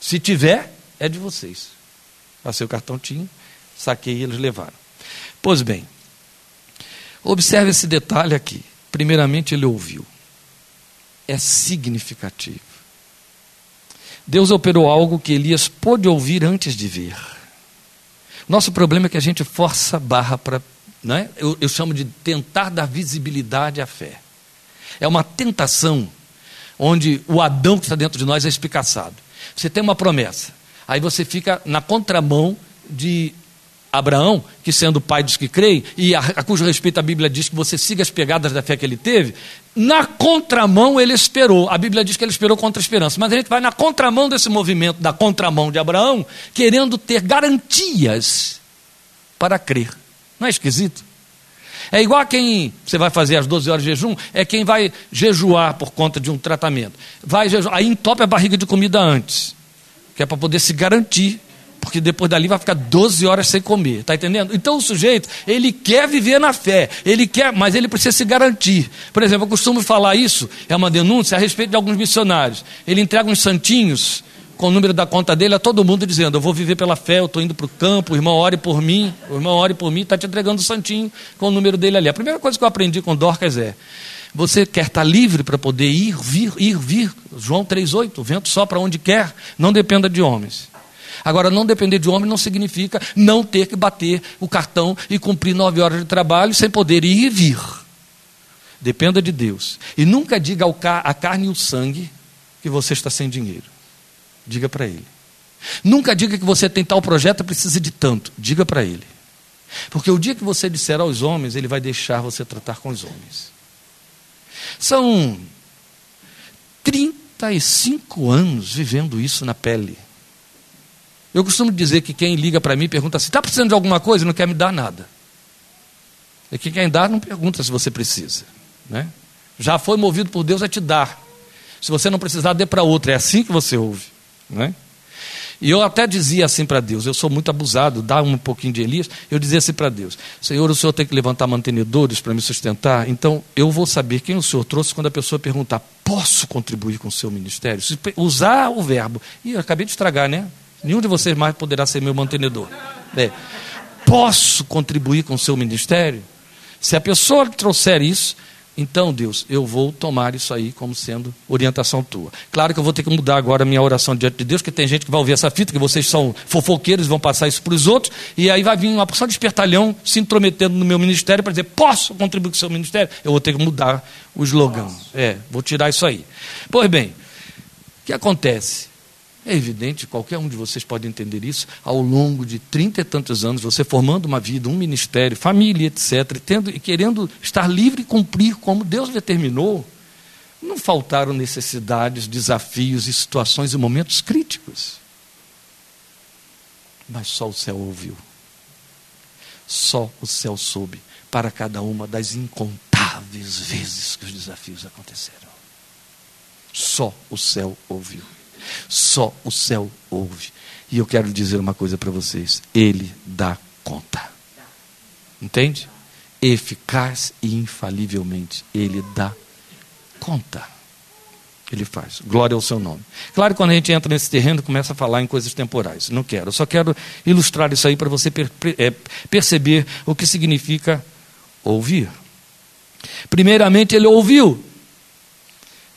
Se tiver, é de vocês. Passei o cartão, tinha, saquei e eles levaram. Pois bem, observe esse detalhe aqui. Primeiramente, ele ouviu. É significativo. Deus operou algo que Elias pôde ouvir antes de ver. Nosso problema é que a gente força barra para. Né? Eu, eu chamo de tentar dar visibilidade à fé. É uma tentação onde o Adão que está dentro de nós é espicaçado. Você tem uma promessa, aí você fica na contramão de Abraão, que sendo pai dos que creem, e a, a cujo respeito a Bíblia diz que você siga as pegadas da fé que ele teve, na contramão ele esperou. A Bíblia diz que ele esperou contra a esperança, mas a gente vai na contramão desse movimento, da contramão de Abraão, querendo ter garantias para crer. Não é esquisito? É igual a quem você vai fazer as 12 horas de jejum, é quem vai jejuar por conta de um tratamento. Vai jejuar, aí entope a barriga de comida antes, que é para poder se garantir porque depois dali vai ficar 12 horas sem comer, está entendendo? Então o sujeito, ele quer viver na fé, ele quer, mas ele precisa se garantir. Por exemplo, eu costumo falar isso, é uma denúncia a respeito de alguns missionários. Ele entrega uns santinhos com o número da conta dele a todo mundo dizendo: Eu vou viver pela fé, eu estou indo para o campo, o irmão ore por mim, o irmão ore por mim, está te entregando o santinho com o número dele ali. A primeira coisa que eu aprendi com Dorcas é: você quer estar tá livre para poder ir, vir, ir, vir. João 3,8, o vento só para onde quer, não dependa de homens. Agora, não depender de homem não significa não ter que bater o cartão e cumprir nove horas de trabalho sem poder ir e vir. Dependa de Deus. E nunca diga ao ca a carne e o sangue que você está sem dinheiro. Diga para ele. Nunca diga que você tem tal projeto e precisa de tanto. Diga para ele. Porque o dia que você disser aos homens, ele vai deixar você tratar com os homens. São 35 anos vivendo isso na pele. Eu costumo dizer que quem liga para mim pergunta assim: está precisando de alguma coisa e não quer me dar nada. E quem quer dar não pergunta se você precisa. Né? Já foi movido por Deus a te dar. Se você não precisar, dê para outro. É assim que você ouve. Né? E eu até dizia assim para Deus: eu sou muito abusado, dá um pouquinho de Elias. Eu dizia assim para Deus: Senhor, o Senhor tem que levantar mantenedores para me sustentar, então eu vou saber quem o Senhor trouxe quando a pessoa perguntar: posso contribuir com o seu ministério? Se usar o verbo. E acabei de estragar, né? Nenhum de vocês mais poderá ser meu mantenedor. É. Posso contribuir com o seu ministério? Se a pessoa trouxer isso, então, Deus, eu vou tomar isso aí como sendo orientação tua. Claro que eu vou ter que mudar agora a minha oração diante de Deus, porque tem gente que vai ouvir essa fita, que vocês são fofoqueiros, vão passar isso para os outros, e aí vai vir uma porção de espertalhão se intrometendo no meu ministério para dizer, posso contribuir com o seu ministério? Eu vou ter que mudar o slogan. É, vou tirar isso aí. Pois bem, o que acontece? É evidente, qualquer um de vocês pode entender isso, ao longo de trinta e tantos anos, você formando uma vida, um ministério, família, etc., e, tendo, e querendo estar livre e cumprir como Deus determinou, não faltaram necessidades, desafios e situações e momentos críticos. Mas só o céu ouviu. Só o céu soube para cada uma das incontáveis vezes que os desafios aconteceram. Só o céu ouviu. Só o céu ouve. E eu quero dizer uma coisa para vocês: Ele dá conta. Entende? Eficaz e infalivelmente, Ele dá conta. Ele faz. Glória ao seu nome. Claro, quando a gente entra nesse terreno, começa a falar em coisas temporais. Não quero. Eu só quero ilustrar isso aí para você per é, perceber o que significa ouvir. Primeiramente, ele ouviu.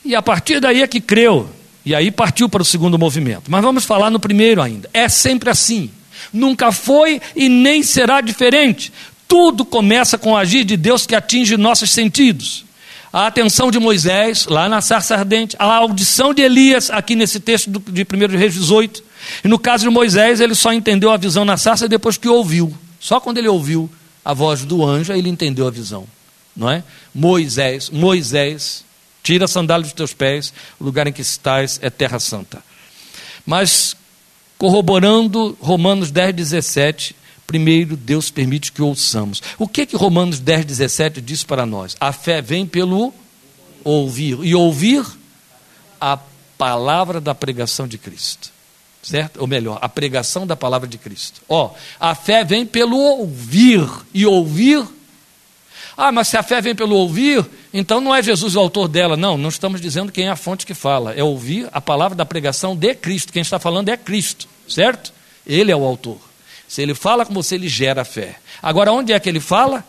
E a partir daí é que creu. E aí partiu para o segundo movimento. Mas vamos falar no primeiro ainda. É sempre assim. Nunca foi e nem será diferente. Tudo começa com o agir de Deus que atinge nossos sentidos. A atenção de Moisés, lá na sarça ardente, a audição de Elias, aqui nesse texto de 1 Reis 18. E no caso de Moisés, ele só entendeu a visão na sarça depois que ouviu. Só quando ele ouviu a voz do anjo, ele entendeu a visão. Não é? Moisés, Moisés Tira a sandália dos teus pés, o lugar em que estás é terra santa. Mas, corroborando Romanos 10, 17, primeiro Deus permite que ouçamos. O que que Romanos 10, 17 diz para nós? A fé vem pelo ouvir. E ouvir a palavra da pregação de Cristo. Certo? Ou melhor, a pregação da palavra de Cristo. Ó, a fé vem pelo ouvir. E ouvir ah, mas se a fé vem pelo ouvir, então não é Jesus o autor dela. Não, não estamos dizendo quem é a fonte que fala. É ouvir a palavra da pregação de Cristo. Quem está falando é Cristo, certo? Ele é o autor. Se ele fala com você, ele gera fé. Agora, onde é que ele fala?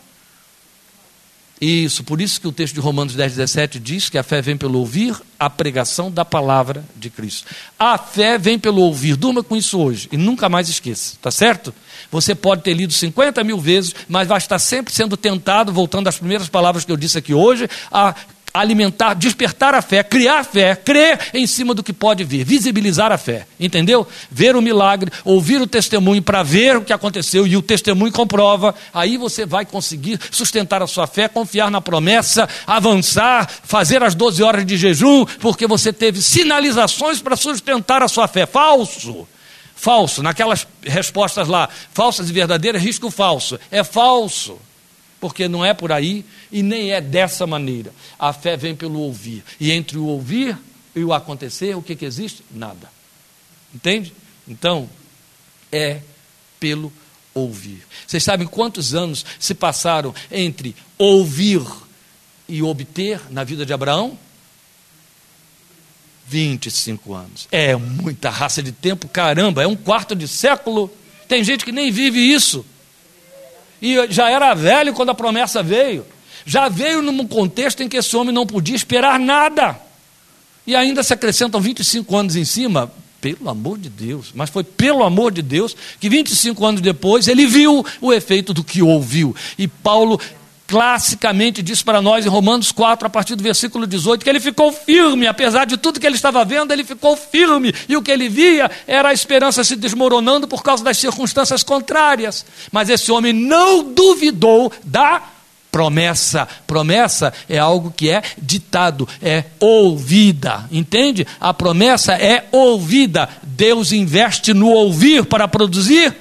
Isso, por isso que o texto de Romanos 10, 17 diz que a fé vem pelo ouvir a pregação da palavra de Cristo. A fé vem pelo ouvir. Durma com isso hoje e nunca mais esqueça, tá certo? Você pode ter lido 50 mil vezes, mas vai estar sempre sendo tentado, voltando às primeiras palavras que eu disse aqui hoje, a alimentar, despertar a fé, criar fé, crer em cima do que pode vir, visibilizar a fé, entendeu? Ver o milagre, ouvir o testemunho para ver o que aconteceu e o testemunho comprova, aí você vai conseguir sustentar a sua fé, confiar na promessa, avançar, fazer as 12 horas de jejum, porque você teve sinalizações para sustentar a sua fé. Falso! Falso, naquelas respostas lá, falsas e verdadeiras, risco falso. É falso porque não é por aí e nem é dessa maneira. A fé vem pelo ouvir. E entre o ouvir e o acontecer, o que, que existe? Nada. Entende? Então, é pelo ouvir. Vocês sabem quantos anos se passaram entre ouvir e obter na vida de Abraão? 25 anos. É muita raça de tempo, caramba, é um quarto de século. Tem gente que nem vive isso. E já era velho quando a promessa veio. Já veio num contexto em que esse homem não podia esperar nada. E ainda se acrescentam 25 anos em cima. Pelo amor de Deus. Mas foi pelo amor de Deus que 25 anos depois ele viu o efeito do que ouviu. E Paulo classicamente diz para nós em Romanos 4, a partir do versículo 18, que ele ficou firme, apesar de tudo que ele estava vendo, ele ficou firme, e o que ele via era a esperança se desmoronando por causa das circunstâncias contrárias. Mas esse homem não duvidou da promessa. Promessa é algo que é ditado, é ouvida. Entende? A promessa é ouvida. Deus investe no ouvir para produzir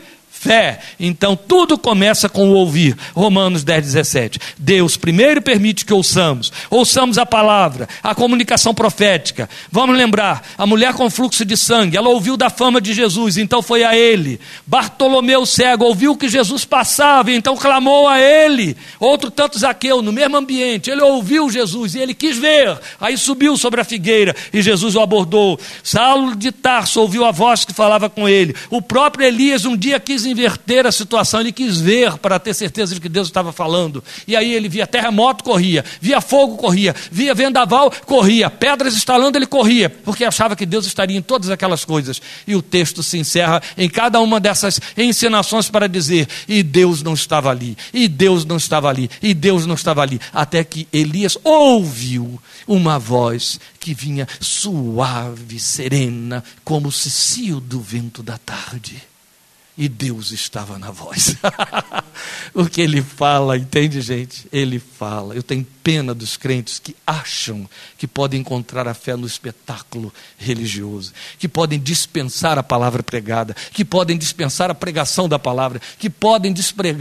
fé. Então tudo começa com o ouvir. Romanos 10, 17. Deus primeiro permite que ouçamos. Ouçamos a palavra, a comunicação profética. Vamos lembrar: a mulher com fluxo de sangue, ela ouviu da fama de Jesus, então foi a ele. Bartolomeu cego ouviu que Jesus passava, então clamou a ele. Outro tanto Zaqueu, no mesmo ambiente, ele ouviu Jesus e ele quis ver. Aí subiu sobre a figueira e Jesus o abordou. Saulo de Tarso ouviu a voz que falava com ele. O próprio Elias um dia quis inverter a situação, ele quis ver para ter certeza de que Deus estava falando. E aí ele via terremoto, corria, via fogo, corria, via vendaval, corria, pedras estalando, ele corria, porque achava que Deus estaria em todas aquelas coisas. E o texto se encerra em cada uma dessas encenações para dizer: e Deus não estava ali, e Deus não estava ali, e Deus não estava ali, até que Elias ouviu uma voz que vinha suave, serena, como o cicio do vento da tarde. E Deus estava na voz. Porque ele fala, entende, gente? Ele fala. Eu tenho pena dos crentes que acham que podem encontrar a fé no espetáculo religioso, que podem dispensar a palavra pregada, que podem dispensar a pregação da palavra, que podem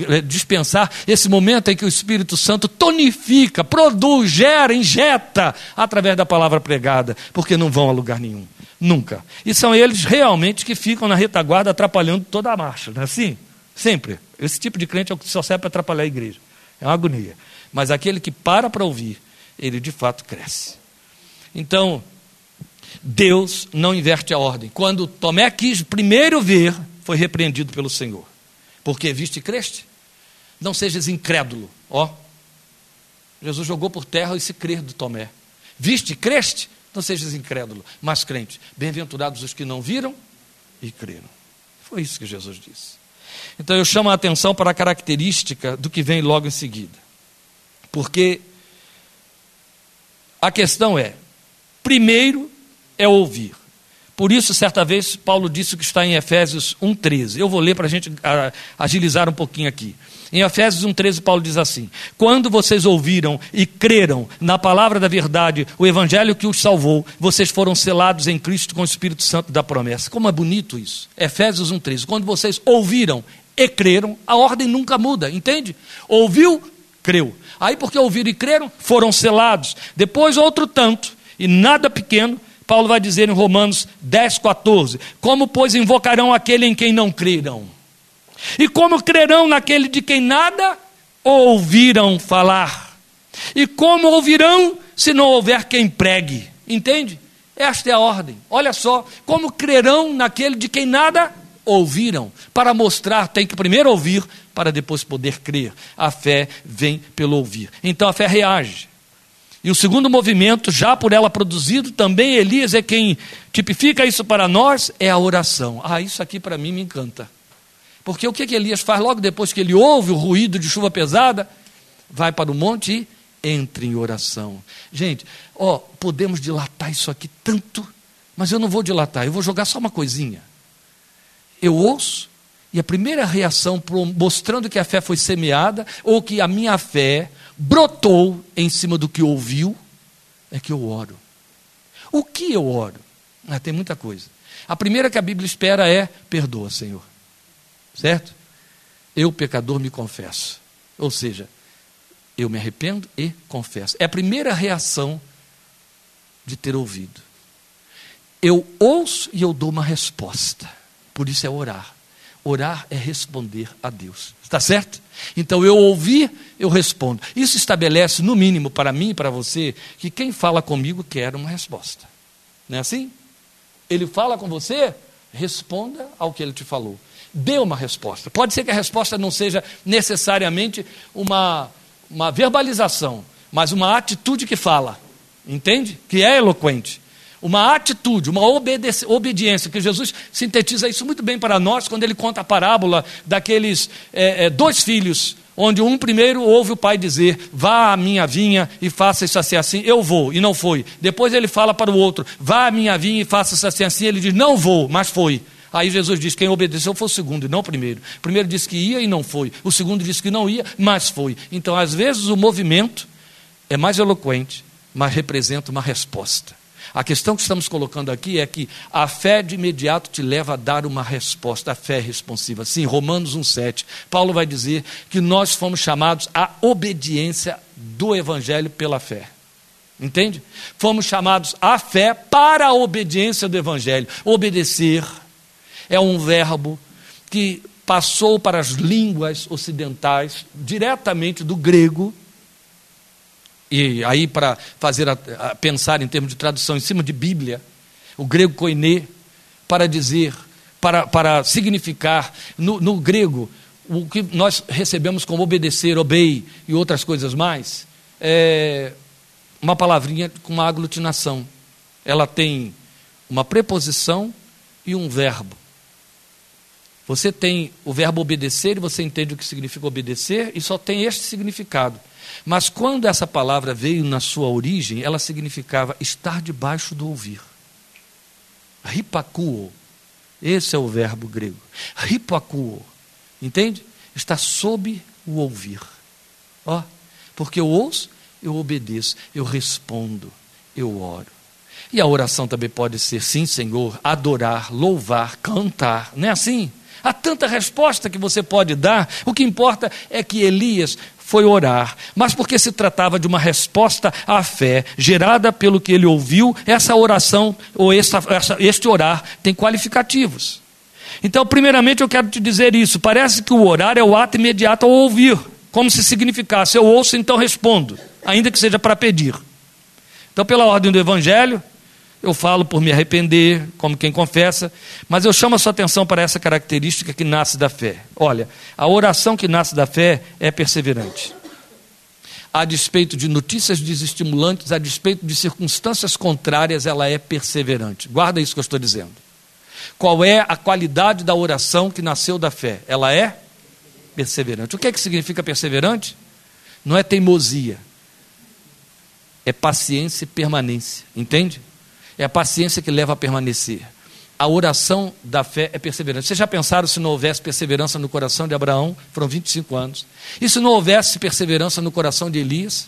eh, dispensar esse momento em que o Espírito Santo tonifica, produz, gera, injeta através da palavra pregada, porque não vão a lugar nenhum. Nunca. E são eles realmente que ficam na retaguarda atrapalhando toda a marcha, não é assim? Sempre. Esse tipo de crente é o que só serve para atrapalhar a igreja. É uma agonia. Mas aquele que para para ouvir, ele de fato cresce. Então, Deus não inverte a ordem. Quando Tomé quis primeiro ver, foi repreendido pelo Senhor. Porque viste e creste? Não sejas incrédulo. Ó, Jesus jogou por terra esse crer do Tomé. Viste e creste? Não sejas incrédulo, mas crente. Bem-aventurados os que não viram e creram. Foi isso que Jesus disse. Então eu chamo a atenção para a característica do que vem logo em seguida. Porque a questão é: primeiro é ouvir. Por isso, certa vez, Paulo disse o que está em Efésios 1,13. Eu vou ler para a gente agilizar um pouquinho aqui. Em Efésios 1,13, Paulo diz assim: Quando vocês ouviram e creram na palavra da verdade, o evangelho que os salvou, vocês foram selados em Cristo com o Espírito Santo da promessa. Como é bonito isso. Efésios 1,13. Quando vocês ouviram e creram, a ordem nunca muda, entende? Ouviu, creu. Aí, porque ouviram e creram, foram selados. Depois, outro tanto, e nada pequeno, Paulo vai dizer em Romanos 10, 14: Como, pois, invocarão aquele em quem não creram? E como crerão naquele de quem nada ouviram falar? E como ouvirão se não houver quem pregue? Entende? Esta é a ordem. Olha só, como crerão naquele de quem nada ouviram? Para mostrar, tem que primeiro ouvir, para depois poder crer. A fé vem pelo ouvir. Então a fé reage. E o segundo movimento, já por ela produzido, também Elias é quem tipifica isso para nós, é a oração. Ah, isso aqui para mim me encanta. Porque o que, que Elias faz logo depois que ele ouve o ruído de chuva pesada? Vai para o monte e entra em oração. Gente, ó, podemos dilatar isso aqui tanto, mas eu não vou dilatar, eu vou jogar só uma coisinha. Eu ouço, e a primeira reação mostrando que a fé foi semeada, ou que a minha fé brotou em cima do que ouviu, é que eu oro. O que eu oro? Ah, tem muita coisa. A primeira que a Bíblia espera é: perdoa, Senhor. Certo? Eu, pecador, me confesso. Ou seja, eu me arrependo e confesso. É a primeira reação de ter ouvido. Eu ouço e eu dou uma resposta. Por isso é orar. Orar é responder a Deus. Está certo? Então eu ouvi, eu respondo. Isso estabelece, no mínimo, para mim e para você, que quem fala comigo quer uma resposta. Não é assim? Ele fala com você, responda ao que ele te falou dê uma resposta. Pode ser que a resposta não seja necessariamente uma, uma verbalização, mas uma atitude que fala, entende? Que é eloquente. Uma atitude, uma obediência, que Jesus sintetiza isso muito bem para nós quando ele conta a parábola daqueles é, é, dois filhos, onde um primeiro ouve o pai dizer: Vá à minha vinha e faça isso assim, assim, eu vou, e não foi. Depois ele fala para o outro: Vá à minha vinha e faça isso assim, assim, ele diz: Não vou, mas foi. Aí Jesus diz: quem obedeceu foi o segundo e não o primeiro. O primeiro disse que ia e não foi. O segundo disse que não ia, mas foi. Então, às vezes, o movimento é mais eloquente, mas representa uma resposta. A questão que estamos colocando aqui é que a fé de imediato te leva a dar uma resposta, a fé responsiva. Sim, Romanos 1,7. Paulo vai dizer que nós fomos chamados à obediência do Evangelho pela fé. Entende? Fomos chamados à fé para a obediência do Evangelho. Obedecer é um verbo que passou para as línguas ocidentais diretamente do grego e aí para fazer a, a pensar em termos de tradução em cima de Bíblia, o grego koiné, para dizer, para, para significar, no, no grego, o que nós recebemos como obedecer, obey e outras coisas mais, é uma palavrinha com uma aglutinação. Ela tem uma preposição e um verbo. Você tem o verbo obedecer e você entende o que significa obedecer e só tem este significado. Mas quando essa palavra veio na sua origem, ela significava estar debaixo do ouvir. Ripakuo. Esse é o verbo grego. Ripakuo. Entende? Está sob o ouvir. Ó, porque eu ouço, eu obedeço, eu respondo, eu oro. E a oração também pode ser sim, Senhor, adorar, louvar, cantar. Não é assim? Há tanta resposta que você pode dar. O que importa é que Elias foi orar, mas porque se tratava de uma resposta à fé gerada pelo que ele ouviu, essa oração ou essa, essa, este orar tem qualificativos. Então, primeiramente, eu quero te dizer isso. Parece que o orar é o ato imediato ao ouvir, como se significasse: eu ouço, então respondo, ainda que seja para pedir. Então, pela ordem do Evangelho, eu falo por me arrepender, como quem confessa, mas eu chamo a sua atenção para essa característica que nasce da fé. Olha, a oração que nasce da fé é perseverante. A despeito de notícias desestimulantes, a despeito de circunstâncias contrárias, ela é perseverante. Guarda isso que eu estou dizendo. Qual é a qualidade da oração que nasceu da fé? Ela é perseverante. O que é que significa perseverante? Não é teimosia, é paciência e permanência. Entende? É a paciência que leva a permanecer. A oração da fé é perseverança. Vocês já pensaram se não houvesse perseverança no coração de Abraão? Foram 25 anos. E se não houvesse perseverança no coração de Elias?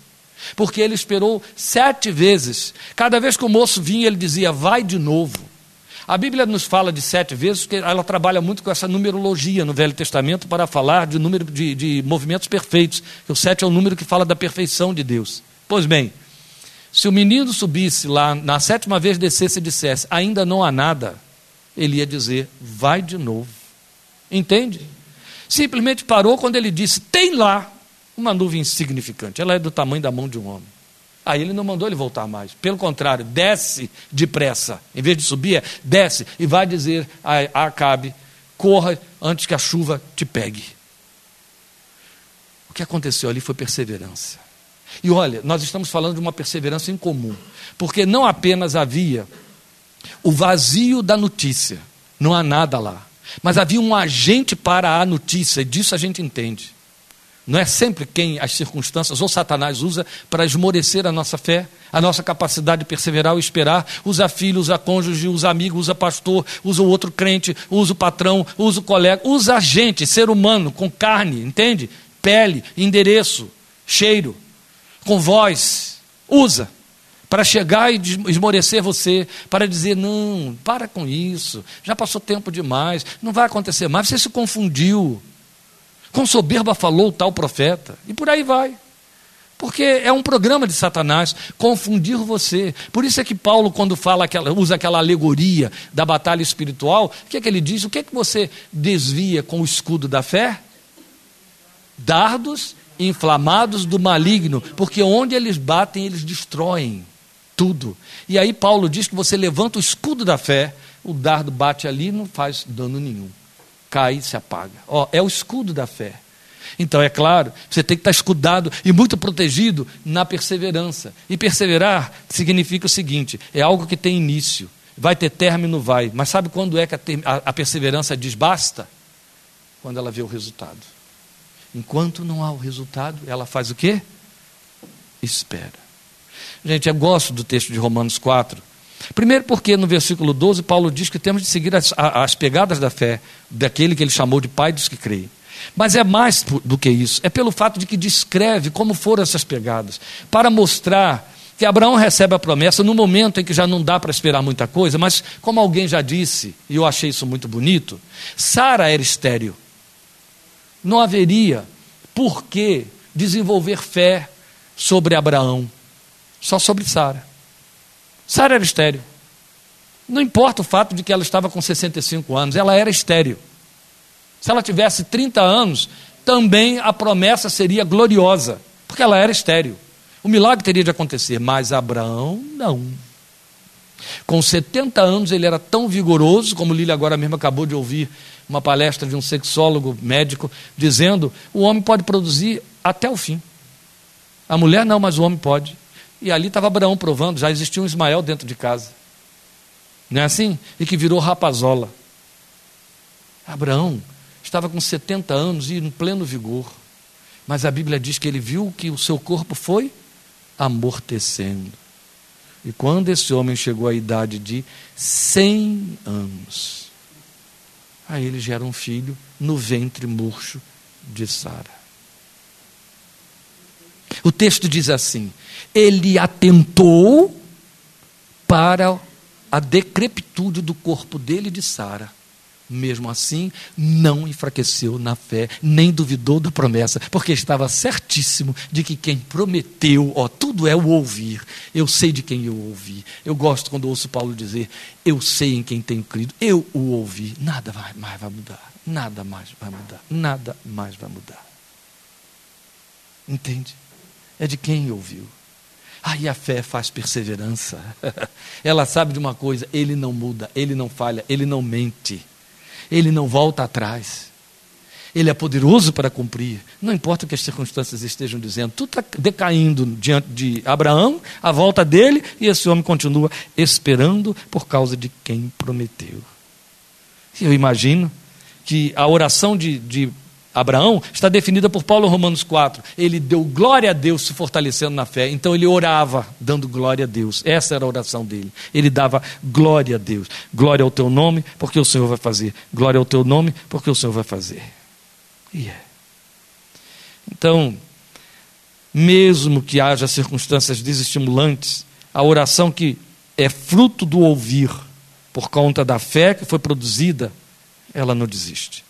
Porque ele esperou sete vezes. Cada vez que o moço vinha, ele dizia: Vai de novo. A Bíblia nos fala de sete vezes, porque ela trabalha muito com essa numerologia no Velho Testamento para falar de número de, de movimentos perfeitos. O sete é o número que fala da perfeição de Deus. Pois bem, se o menino subisse lá, na sétima vez descesse e dissesse, ainda não há nada, ele ia dizer, vai de novo. Entende? Simplesmente parou quando ele disse, tem lá uma nuvem insignificante, ela é do tamanho da mão de um homem. Aí ele não mandou ele voltar mais. Pelo contrário, desce depressa. Em vez de subir, é desce e vai dizer a Acabe: corra antes que a chuva te pegue. O que aconteceu ali foi perseverança. E olha, nós estamos falando de uma perseverança em comum, porque não apenas havia o vazio da notícia, não há nada lá, mas havia um agente para a notícia, e disso a gente entende. Não é sempre quem as circunstâncias ou Satanás usa para esmorecer a nossa fé, a nossa capacidade de perseverar ou esperar. Usa filho, usa cônjuge, usa amigo, usa pastor, usa o outro crente, usa o patrão, usa o colega, usa a gente, ser humano, com carne, entende? Pele, endereço, cheiro com voz, usa para chegar e esmorecer você, para dizer: não, para com isso, já passou tempo demais, não vai acontecer mais, você se confundiu. Com soberba falou o tal profeta, e por aí vai. Porque é um programa de Satanás confundir você. Por isso é que Paulo, quando fala aquela, usa aquela alegoria da batalha espiritual, o que é que ele diz? O que é que você desvia com o escudo da fé? Dardos inflamados do maligno, porque onde eles batem, eles destroem tudo. E aí Paulo diz que você levanta o escudo da fé, o dardo bate ali não faz dano nenhum. Cai e se apaga. Ó, é o escudo da fé. Então, é claro, você tem que estar escudado e muito protegido na perseverança. E perseverar significa o seguinte: é algo que tem início, vai ter término, vai. Mas sabe quando é que a, a perseverança diz basta? Quando ela vê o resultado. Enquanto não há o resultado, ela faz o quê? Espera. Gente, eu gosto do texto de Romanos 4, Primeiro, porque no versículo 12, Paulo diz que temos de seguir as, as pegadas da fé daquele que ele chamou de pai dos que creem. Mas é mais do que isso, é pelo fato de que descreve como foram essas pegadas, para mostrar que Abraão recebe a promessa no momento em que já não dá para esperar muita coisa, mas como alguém já disse, e eu achei isso muito bonito, Sara era estéril. Não haveria por que desenvolver fé sobre Abraão, só sobre Sara. Sara era estéril. Não importa o fato de que ela estava com 65 anos, ela era estéril. Se ela tivesse 30 anos, também a promessa seria gloriosa, porque ela era estéril. O milagre teria de acontecer, mas Abraão não. Com 70 anos ele era tão vigoroso, como Lília agora mesmo acabou de ouvir uma palestra de um sexólogo médico dizendo: o homem pode produzir até o fim. A mulher não, mas o homem pode. E ali estava Abraão provando, já existia um Ismael dentro de casa. Não é assim? E que virou rapazola. Abraão estava com 70 anos e em pleno vigor. Mas a Bíblia diz que ele viu que o seu corpo foi amortecendo. E quando esse homem chegou à idade de 100 anos, aí ele gera um filho no ventre murcho de Sara. O texto diz assim: ele atentou para a decrepitude do corpo dele de Sara mesmo assim, não enfraqueceu na fé, nem duvidou da promessa, porque estava certíssimo de que quem prometeu, ó, tudo é o ouvir. Eu sei de quem eu ouvi. Eu gosto quando ouço Paulo dizer: Eu sei em quem tenho crido. Eu o ouvi. Nada mais vai mudar. Nada mais vai mudar. Nada mais vai mudar. Entende? É de quem ouviu. Aí a fé faz perseverança. Ela sabe de uma coisa: ele não muda, ele não falha, ele não mente ele não volta atrás. Ele é poderoso para cumprir. Não importa o que as circunstâncias estejam dizendo, tudo está decaindo diante de Abraão, a volta dele, e esse homem continua esperando por causa de quem prometeu. Eu imagino que a oração de, de Abraão está definida por Paulo Romanos 4. Ele deu glória a Deus se fortalecendo na fé. Então ele orava dando glória a Deus. Essa era a oração dele. Ele dava glória a Deus. Glória ao teu nome, porque o Senhor vai fazer. Glória ao teu nome, porque o Senhor vai fazer. E é. Então, mesmo que haja circunstâncias desestimulantes, a oração que é fruto do ouvir, por conta da fé que foi produzida, ela não desiste.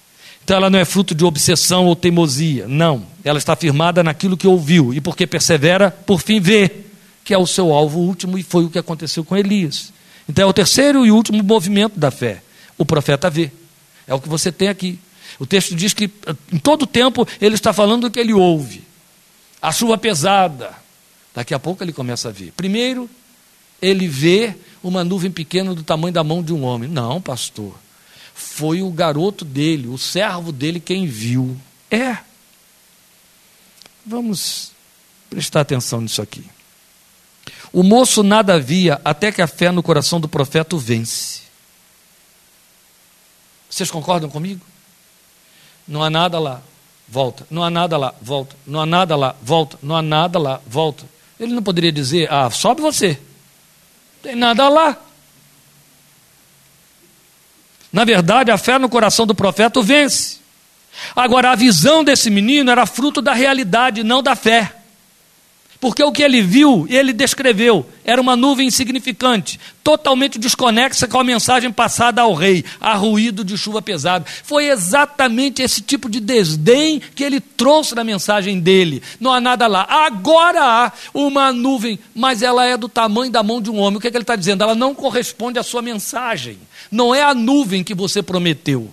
Então ela não é fruto de obsessão ou teimosia. Não. Ela está firmada naquilo que ouviu. E porque persevera, por fim vê, que é o seu alvo último, e foi o que aconteceu com Elias. Então é o terceiro e último movimento da fé. O profeta vê. É o que você tem aqui. O texto diz que em todo tempo ele está falando do que ele ouve. A chuva pesada. Daqui a pouco ele começa a ver. Primeiro, ele vê uma nuvem pequena do tamanho da mão de um homem. Não, pastor foi o garoto dele, o servo dele, quem viu. É. Vamos prestar atenção nisso aqui. O moço nada via até que a fé no coração do profeta o vence. Vocês concordam comigo? Não há nada lá, volta. Não há nada lá, volta. Não há nada lá, volta. Não há nada lá, volta. Ele não poderia dizer, ah, sobe você. Tem nada lá. Na verdade, a fé no coração do profeta o vence. Agora, a visão desse menino era fruto da realidade, não da fé. Porque o que ele viu, ele descreveu, era uma nuvem insignificante, totalmente desconexa com a mensagem passada ao rei, a ruído de chuva pesada. Foi exatamente esse tipo de desdém que ele trouxe na mensagem dele. Não há nada lá. Agora há uma nuvem, mas ela é do tamanho da mão de um homem. O que, é que ele está dizendo? Ela não corresponde à sua mensagem. Não é a nuvem que você prometeu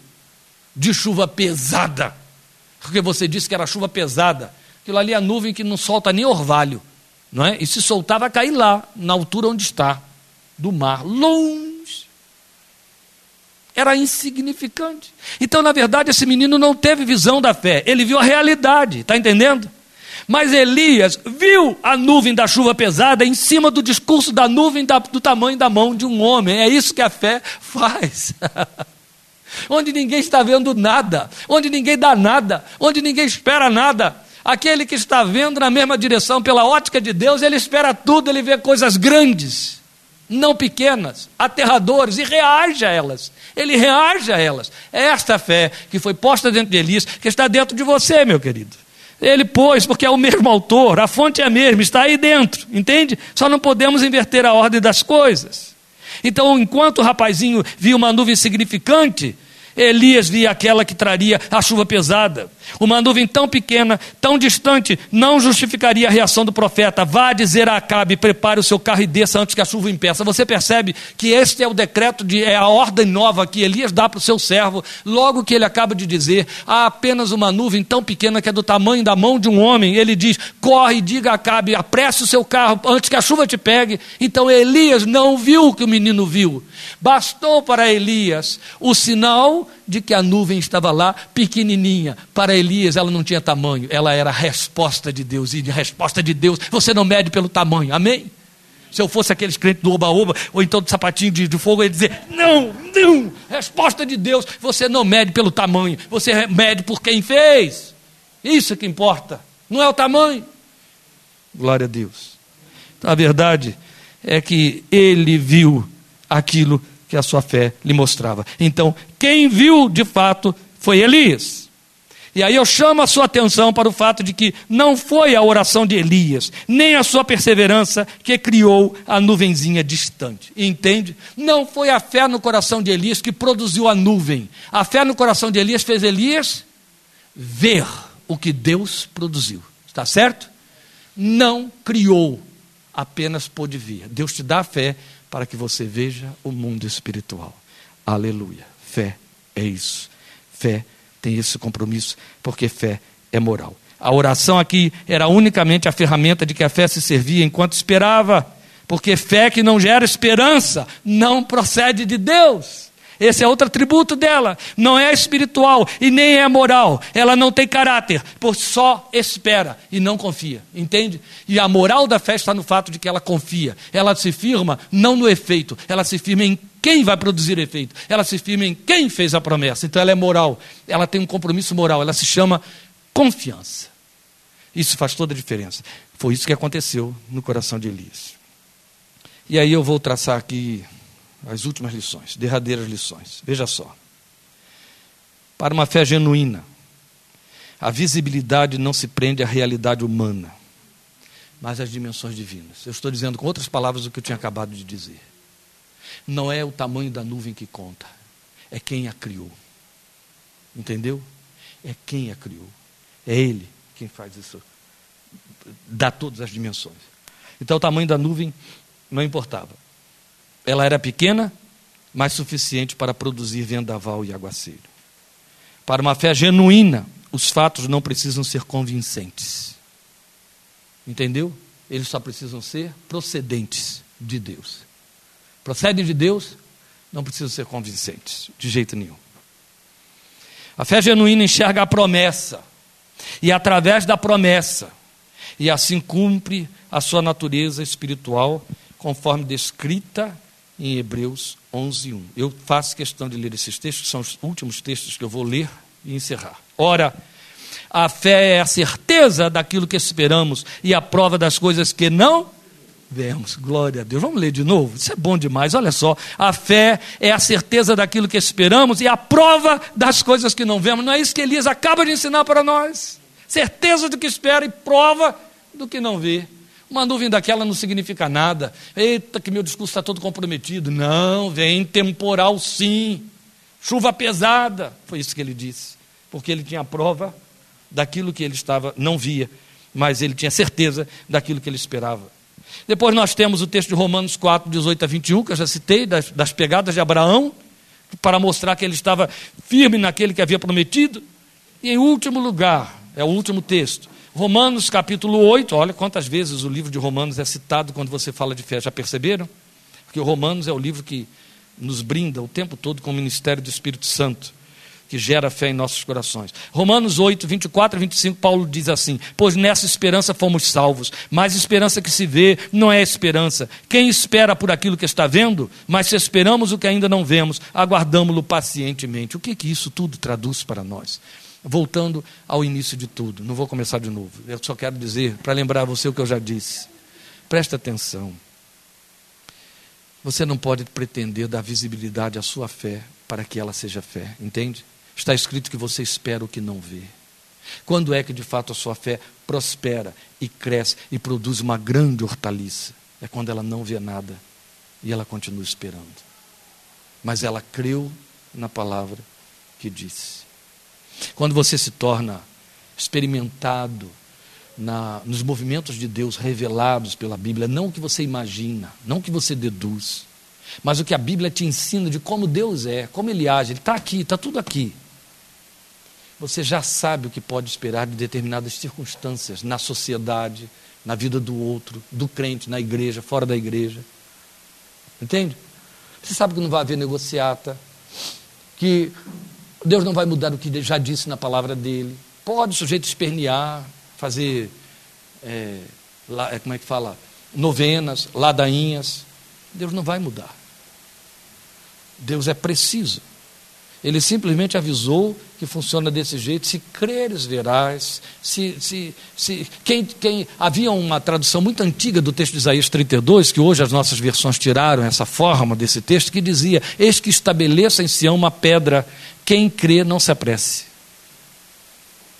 de chuva pesada, porque você disse que era chuva pesada. Aquilo ali é a nuvem que não solta nem orvalho, não é? E se soltar vai cair lá, na altura onde está, do mar, longe. Era insignificante. Então, na verdade, esse menino não teve visão da fé, ele viu a realidade, está entendendo? Mas Elias viu a nuvem da chuva pesada em cima do discurso da nuvem da, do tamanho da mão de um homem. É isso que a fé faz. onde ninguém está vendo nada, onde ninguém dá nada, onde ninguém espera nada. Aquele que está vendo na mesma direção pela ótica de Deus, ele espera tudo, ele vê coisas grandes. não pequenas, aterradoras, e reage a elas. Ele reage a elas. É esta fé que foi posta dentro de Elias, que está dentro de você, meu querido. Ele pôs, porque é o mesmo autor, a fonte é a mesma, está aí dentro, entende? Só não podemos inverter a ordem das coisas. Então, enquanto o rapazinho viu uma nuvem significante, Elias via aquela que traria a chuva pesada. Uma nuvem tão pequena, tão distante, não justificaria a reação do profeta. Vá dizer a Acabe, prepare o seu carro e desça antes que a chuva impeça. Você percebe que este é o decreto, de, é a ordem nova que Elias dá para o seu servo. Logo que ele acaba de dizer, há apenas uma nuvem tão pequena que é do tamanho da mão de um homem. Ele diz, corre diga a Acabe, apresse o seu carro antes que a chuva te pegue. Então Elias não viu o que o menino viu. Bastou para Elias o sinal de que a nuvem estava lá, pequenininha. Para Elias, ela não tinha tamanho, ela era a resposta de Deus. E de resposta de Deus, você não mede pelo tamanho. Amém? Se eu fosse aqueles crentes do oba-oba, ou então do sapatinho de, de fogo, eu ia dizer: não, não, resposta de Deus, você não mede pelo tamanho, você mede por quem fez. Isso que importa, não é o tamanho. Glória a Deus. Então, a verdade é que ele viu aquilo que a sua fé lhe mostrava. Então, quem viu de fato foi Elias. E aí eu chamo a sua atenção para o fato de que não foi a oração de Elias, nem a sua perseverança que criou a nuvenzinha distante. Entende? Não foi a fé no coração de Elias que produziu a nuvem. A fé no coração de Elias fez Elias ver o que Deus produziu. Está certo? Não criou, apenas pôde ver. Deus te dá a fé para que você veja o mundo espiritual. Aleluia. Fé é isso. Fé tem esse compromisso, porque fé é moral. A oração aqui era unicamente a ferramenta de que a fé se servia enquanto esperava, porque fé que não gera esperança não procede de Deus. Esse é outro atributo dela. Não é espiritual e nem é moral. Ela não tem caráter, por só espera e não confia. Entende? E a moral da fé está no fato de que ela confia. Ela se firma não no efeito, ela se firma em quem vai produzir efeito. Ela se firma em quem fez a promessa. Então ela é moral. Ela tem um compromisso moral. Ela se chama confiança. Isso faz toda a diferença. Foi isso que aconteceu no coração de Elias. E aí eu vou traçar aqui as últimas lições, derradeiras lições. Veja só. Para uma fé genuína, a visibilidade não se prende à realidade humana, mas às dimensões divinas. Eu estou dizendo com outras palavras o que eu tinha acabado de dizer. Não é o tamanho da nuvem que conta, é quem a criou. Entendeu? É quem a criou. É Ele quem faz isso. Dá todas as dimensões. Então o tamanho da nuvem não importava. Ela era pequena, mas suficiente para produzir vendaval e aguaceiro. Para uma fé genuína, os fatos não precisam ser convincentes. Entendeu? Eles só precisam ser procedentes de Deus. Procedem de Deus, não precisam ser convincentes, de jeito nenhum. A fé genuína enxerga a promessa, e através da promessa, e assim cumpre a sua natureza espiritual, conforme descrita em Hebreus 11, 1. Eu faço questão de ler esses textos, são os últimos textos que eu vou ler e encerrar. Ora, a fé é a certeza daquilo que esperamos e a prova das coisas que não vemos. Glória a Deus. Vamos ler de novo? Isso é bom demais. Olha só. A fé é a certeza daquilo que esperamos e a prova das coisas que não vemos. Não é isso que Elias acaba de ensinar para nós? Certeza do que espera e prova do que não vê. Uma nuvem daquela não significa nada. Eita, que meu discurso está todo comprometido. Não, vem temporal sim. Chuva pesada. Foi isso que ele disse. Porque ele tinha prova daquilo que ele estava, não via, mas ele tinha certeza daquilo que ele esperava. Depois nós temos o texto de Romanos 4, 18 a 21, que eu já citei, das, das pegadas de Abraão, para mostrar que ele estava firme naquele que havia prometido. E em último lugar, é o último texto, Romanos capítulo 8, olha quantas vezes o livro de Romanos é citado quando você fala de fé, já perceberam? Porque Romanos é o livro que nos brinda o tempo todo com o ministério do Espírito Santo, que gera fé em nossos corações. Romanos 8, 24 e 25, Paulo diz assim: Pois nessa esperança fomos salvos, mas esperança que se vê não é esperança. Quem espera por aquilo que está vendo, mas se esperamos o que ainda não vemos, aguardamos-lo pacientemente. O que, que isso tudo traduz para nós? Voltando ao início de tudo. Não vou começar de novo. Eu só quero dizer, para lembrar você o que eu já disse. Presta atenção. Você não pode pretender dar visibilidade à sua fé para que ela seja fé, entende? Está escrito que você espera o que não vê. Quando é que de fato a sua fé prospera e cresce e produz uma grande hortaliça? É quando ela não vê nada e ela continua esperando. Mas ela creu na palavra que disse. Quando você se torna experimentado na, nos movimentos de Deus revelados pela Bíblia, não o que você imagina, não o que você deduz, mas o que a Bíblia te ensina de como Deus é, como Ele age, Ele está aqui, está tudo aqui. Você já sabe o que pode esperar de determinadas circunstâncias na sociedade, na vida do outro, do crente, na igreja, fora da igreja. Entende? Você sabe que não vai haver negociata, que Deus não vai mudar o que já disse na palavra dele. Pode o sujeito espernear, fazer, é, lá, é, como é que fala, novenas, ladainhas. Deus não vai mudar. Deus é preciso. Ele simplesmente avisou que funciona desse jeito. Se creres, verás. Se, se, se, quem, quem, havia uma tradução muito antiga do texto de Isaías 32, que hoje as nossas versões tiraram essa forma desse texto, que dizia: Eis que estabeleça em Sião uma pedra, quem crê não se apresse.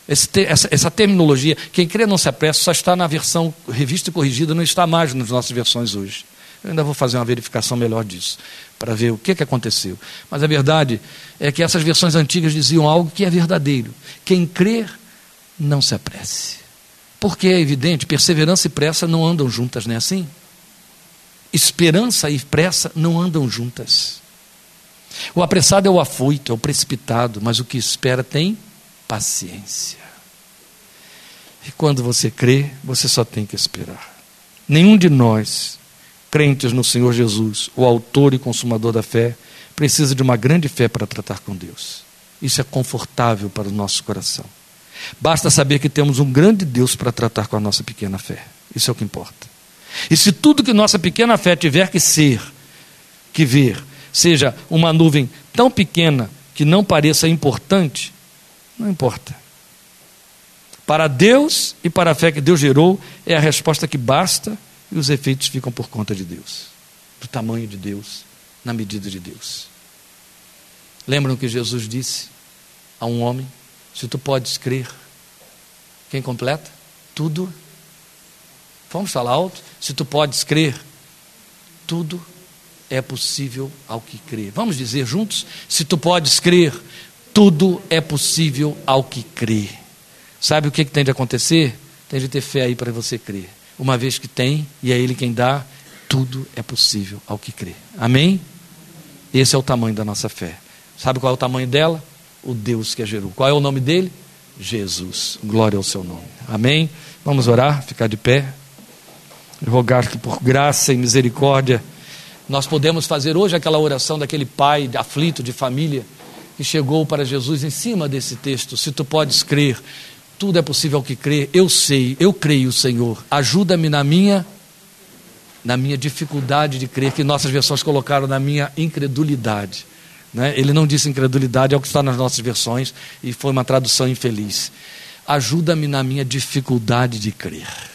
Essa, terminologia, quem crê não se apresse, só está na versão revista e corrigida, não está mais nas nossas versões hoje. Eu ainda vou fazer uma verificação melhor disso, para ver o que, que aconteceu. Mas a verdade é que essas versões antigas diziam algo que é verdadeiro. Quem crer, não se apresse. Porque é evidente, perseverança e pressa não andam juntas, não é assim? Esperança e pressa não andam juntas. O apressado é o afoito, é o precipitado, mas o que espera tem paciência. E quando você crê, você só tem que esperar. Nenhum de nós crentes no Senhor Jesus, o autor e consumador da fé, precisa de uma grande fé para tratar com Deus. Isso é confortável para o nosso coração. Basta saber que temos um grande Deus para tratar com a nossa pequena fé. Isso é o que importa. E se tudo que nossa pequena fé tiver que ser, que ver, seja uma nuvem tão pequena que não pareça importante, não importa. Para Deus e para a fé que Deus gerou, é a resposta que basta e os efeitos ficam por conta de Deus, do tamanho de Deus, na medida de Deus. Lembram que Jesus disse a um homem: Se tu podes crer, quem completa? Tudo. Vamos falar alto? Se tu podes crer, tudo é possível ao que crê. Vamos dizer juntos? Se tu podes crer, tudo é possível ao que crê. Sabe o que, que tem de acontecer? Tem de ter fé aí para você crer uma vez que tem, e é Ele quem dá, tudo é possível ao que crê. Amém? Esse é o tamanho da nossa fé. Sabe qual é o tamanho dela? O Deus que a gerou. Qual é o nome dele? Jesus. Glória ao seu nome. Amém? Vamos orar, ficar de pé. Rogar que por graça e misericórdia nós podemos fazer hoje aquela oração daquele pai aflito de família que chegou para Jesus em cima desse texto. Se tu podes crer, tudo é possível que crê. Eu sei, eu creio, Senhor. Ajuda-me na minha na minha dificuldade de crer, que nossas versões colocaram na minha incredulidade. Né? Ele não disse incredulidade, é o que está nas nossas versões, e foi uma tradução infeliz. Ajuda-me na minha dificuldade de crer.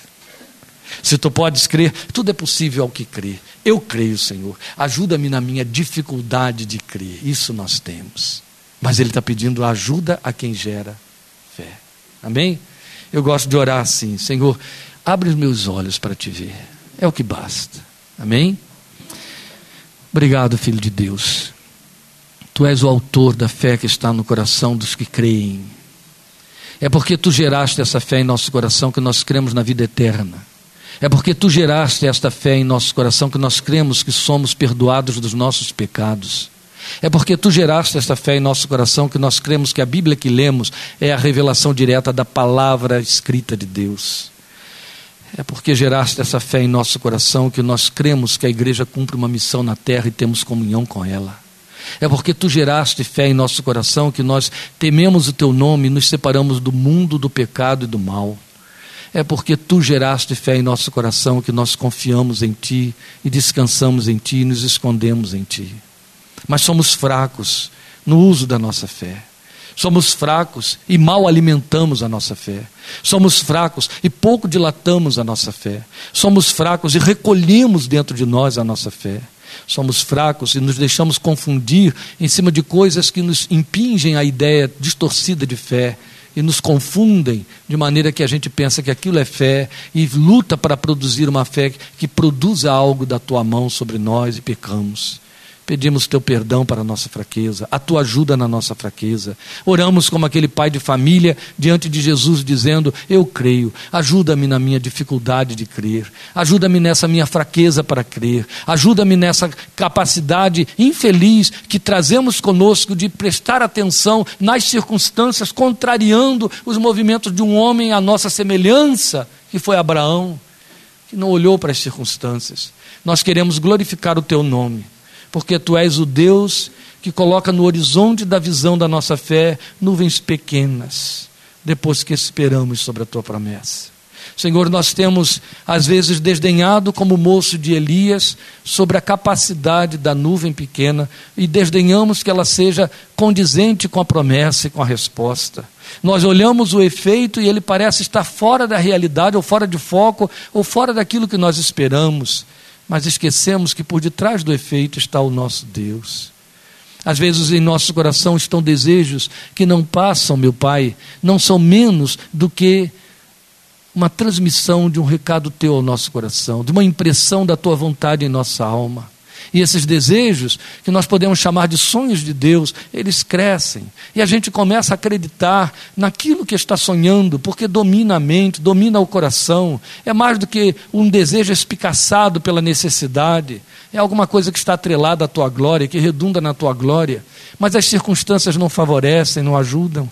Se tu podes crer, tudo é possível ao que crê. Eu creio, Senhor. Ajuda-me na minha dificuldade de crer. Isso nós temos. Mas Ele está pedindo ajuda a quem gera fé. Amém? Eu gosto de orar assim: Senhor, abre os meus olhos para te ver. É o que basta. Amém? Obrigado, Filho de Deus. Tu és o autor da fé que está no coração dos que creem. É porque tu geraste essa fé em nosso coração que nós cremos na vida eterna. É porque tu geraste esta fé em nosso coração que nós cremos que somos perdoados dos nossos pecados. É porque tu geraste esta fé em nosso coração que nós cremos que a Bíblia que lemos é a revelação direta da palavra escrita de Deus. É porque geraste essa fé em nosso coração que nós cremos que a igreja cumpre uma missão na terra e temos comunhão com ela. É porque tu geraste fé em nosso coração que nós tememos o teu nome e nos separamos do mundo, do pecado e do mal. É porque tu geraste fé em nosso coração que nós confiamos em ti e descansamos em ti e nos escondemos em ti mas somos fracos no uso da nossa fé. Somos fracos e mal alimentamos a nossa fé. Somos fracos e pouco dilatamos a nossa fé. Somos fracos e recolhemos dentro de nós a nossa fé. somos fracos e nos deixamos confundir em cima de coisas que nos impingem a ideia distorcida de fé e nos confundem de maneira que a gente pensa que aquilo é fé e luta para produzir uma fé que produza algo da tua mão sobre nós e pecamos. Pedimos teu perdão para a nossa fraqueza, a tua ajuda na nossa fraqueza. Oramos como aquele pai de família diante de Jesus, dizendo: Eu creio, ajuda-me na minha dificuldade de crer, ajuda-me nessa minha fraqueza para crer, ajuda-me nessa capacidade infeliz que trazemos conosco de prestar atenção nas circunstâncias, contrariando os movimentos de um homem à nossa semelhança, que foi Abraão, que não olhou para as circunstâncias. Nós queremos glorificar o teu nome porque tu és o Deus que coloca no horizonte da visão da nossa fé nuvens pequenas, depois que esperamos sobre a tua promessa. Senhor, nós temos às vezes desdenhado, como moço de Elias, sobre a capacidade da nuvem pequena e desdenhamos que ela seja condizente com a promessa e com a resposta. Nós olhamos o efeito e ele parece estar fora da realidade, ou fora de foco, ou fora daquilo que nós esperamos mas esquecemos que por detrás do efeito está o nosso Deus. Às vezes em nosso coração estão desejos que não passam, meu Pai, não são menos do que uma transmissão de um recado teu ao nosso coração, de uma impressão da tua vontade em nossa alma. E esses desejos, que nós podemos chamar de sonhos de Deus, eles crescem. E a gente começa a acreditar naquilo que está sonhando, porque domina a mente, domina o coração. É mais do que um desejo espicaçado pela necessidade. É alguma coisa que está atrelada à tua glória, que redunda na tua glória. Mas as circunstâncias não favorecem, não ajudam.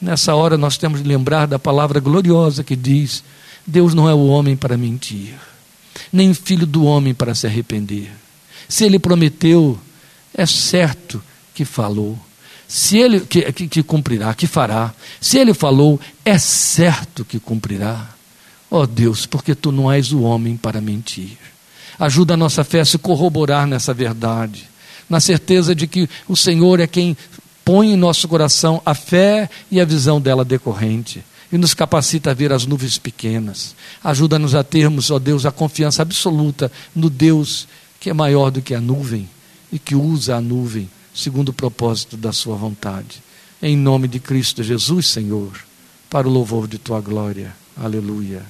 Nessa hora nós temos de lembrar da palavra gloriosa que diz: Deus não é o homem para mentir, nem filho do homem para se arrepender. Se ele prometeu, é certo que falou. Se ele que, que, que cumprirá, que fará. Se ele falou, é certo que cumprirá. Ó oh Deus, porque tu não és o homem para mentir. Ajuda a nossa fé a se corroborar nessa verdade, na certeza de que o Senhor é quem põe em nosso coração a fé e a visão dela decorrente e nos capacita a ver as nuvens pequenas. Ajuda-nos a termos, ó Deus, a confiança absoluta no Deus que é maior do que a nuvem e que usa a nuvem segundo o propósito da sua vontade. Em nome de Cristo Jesus, Senhor, para o louvor de tua glória. Aleluia.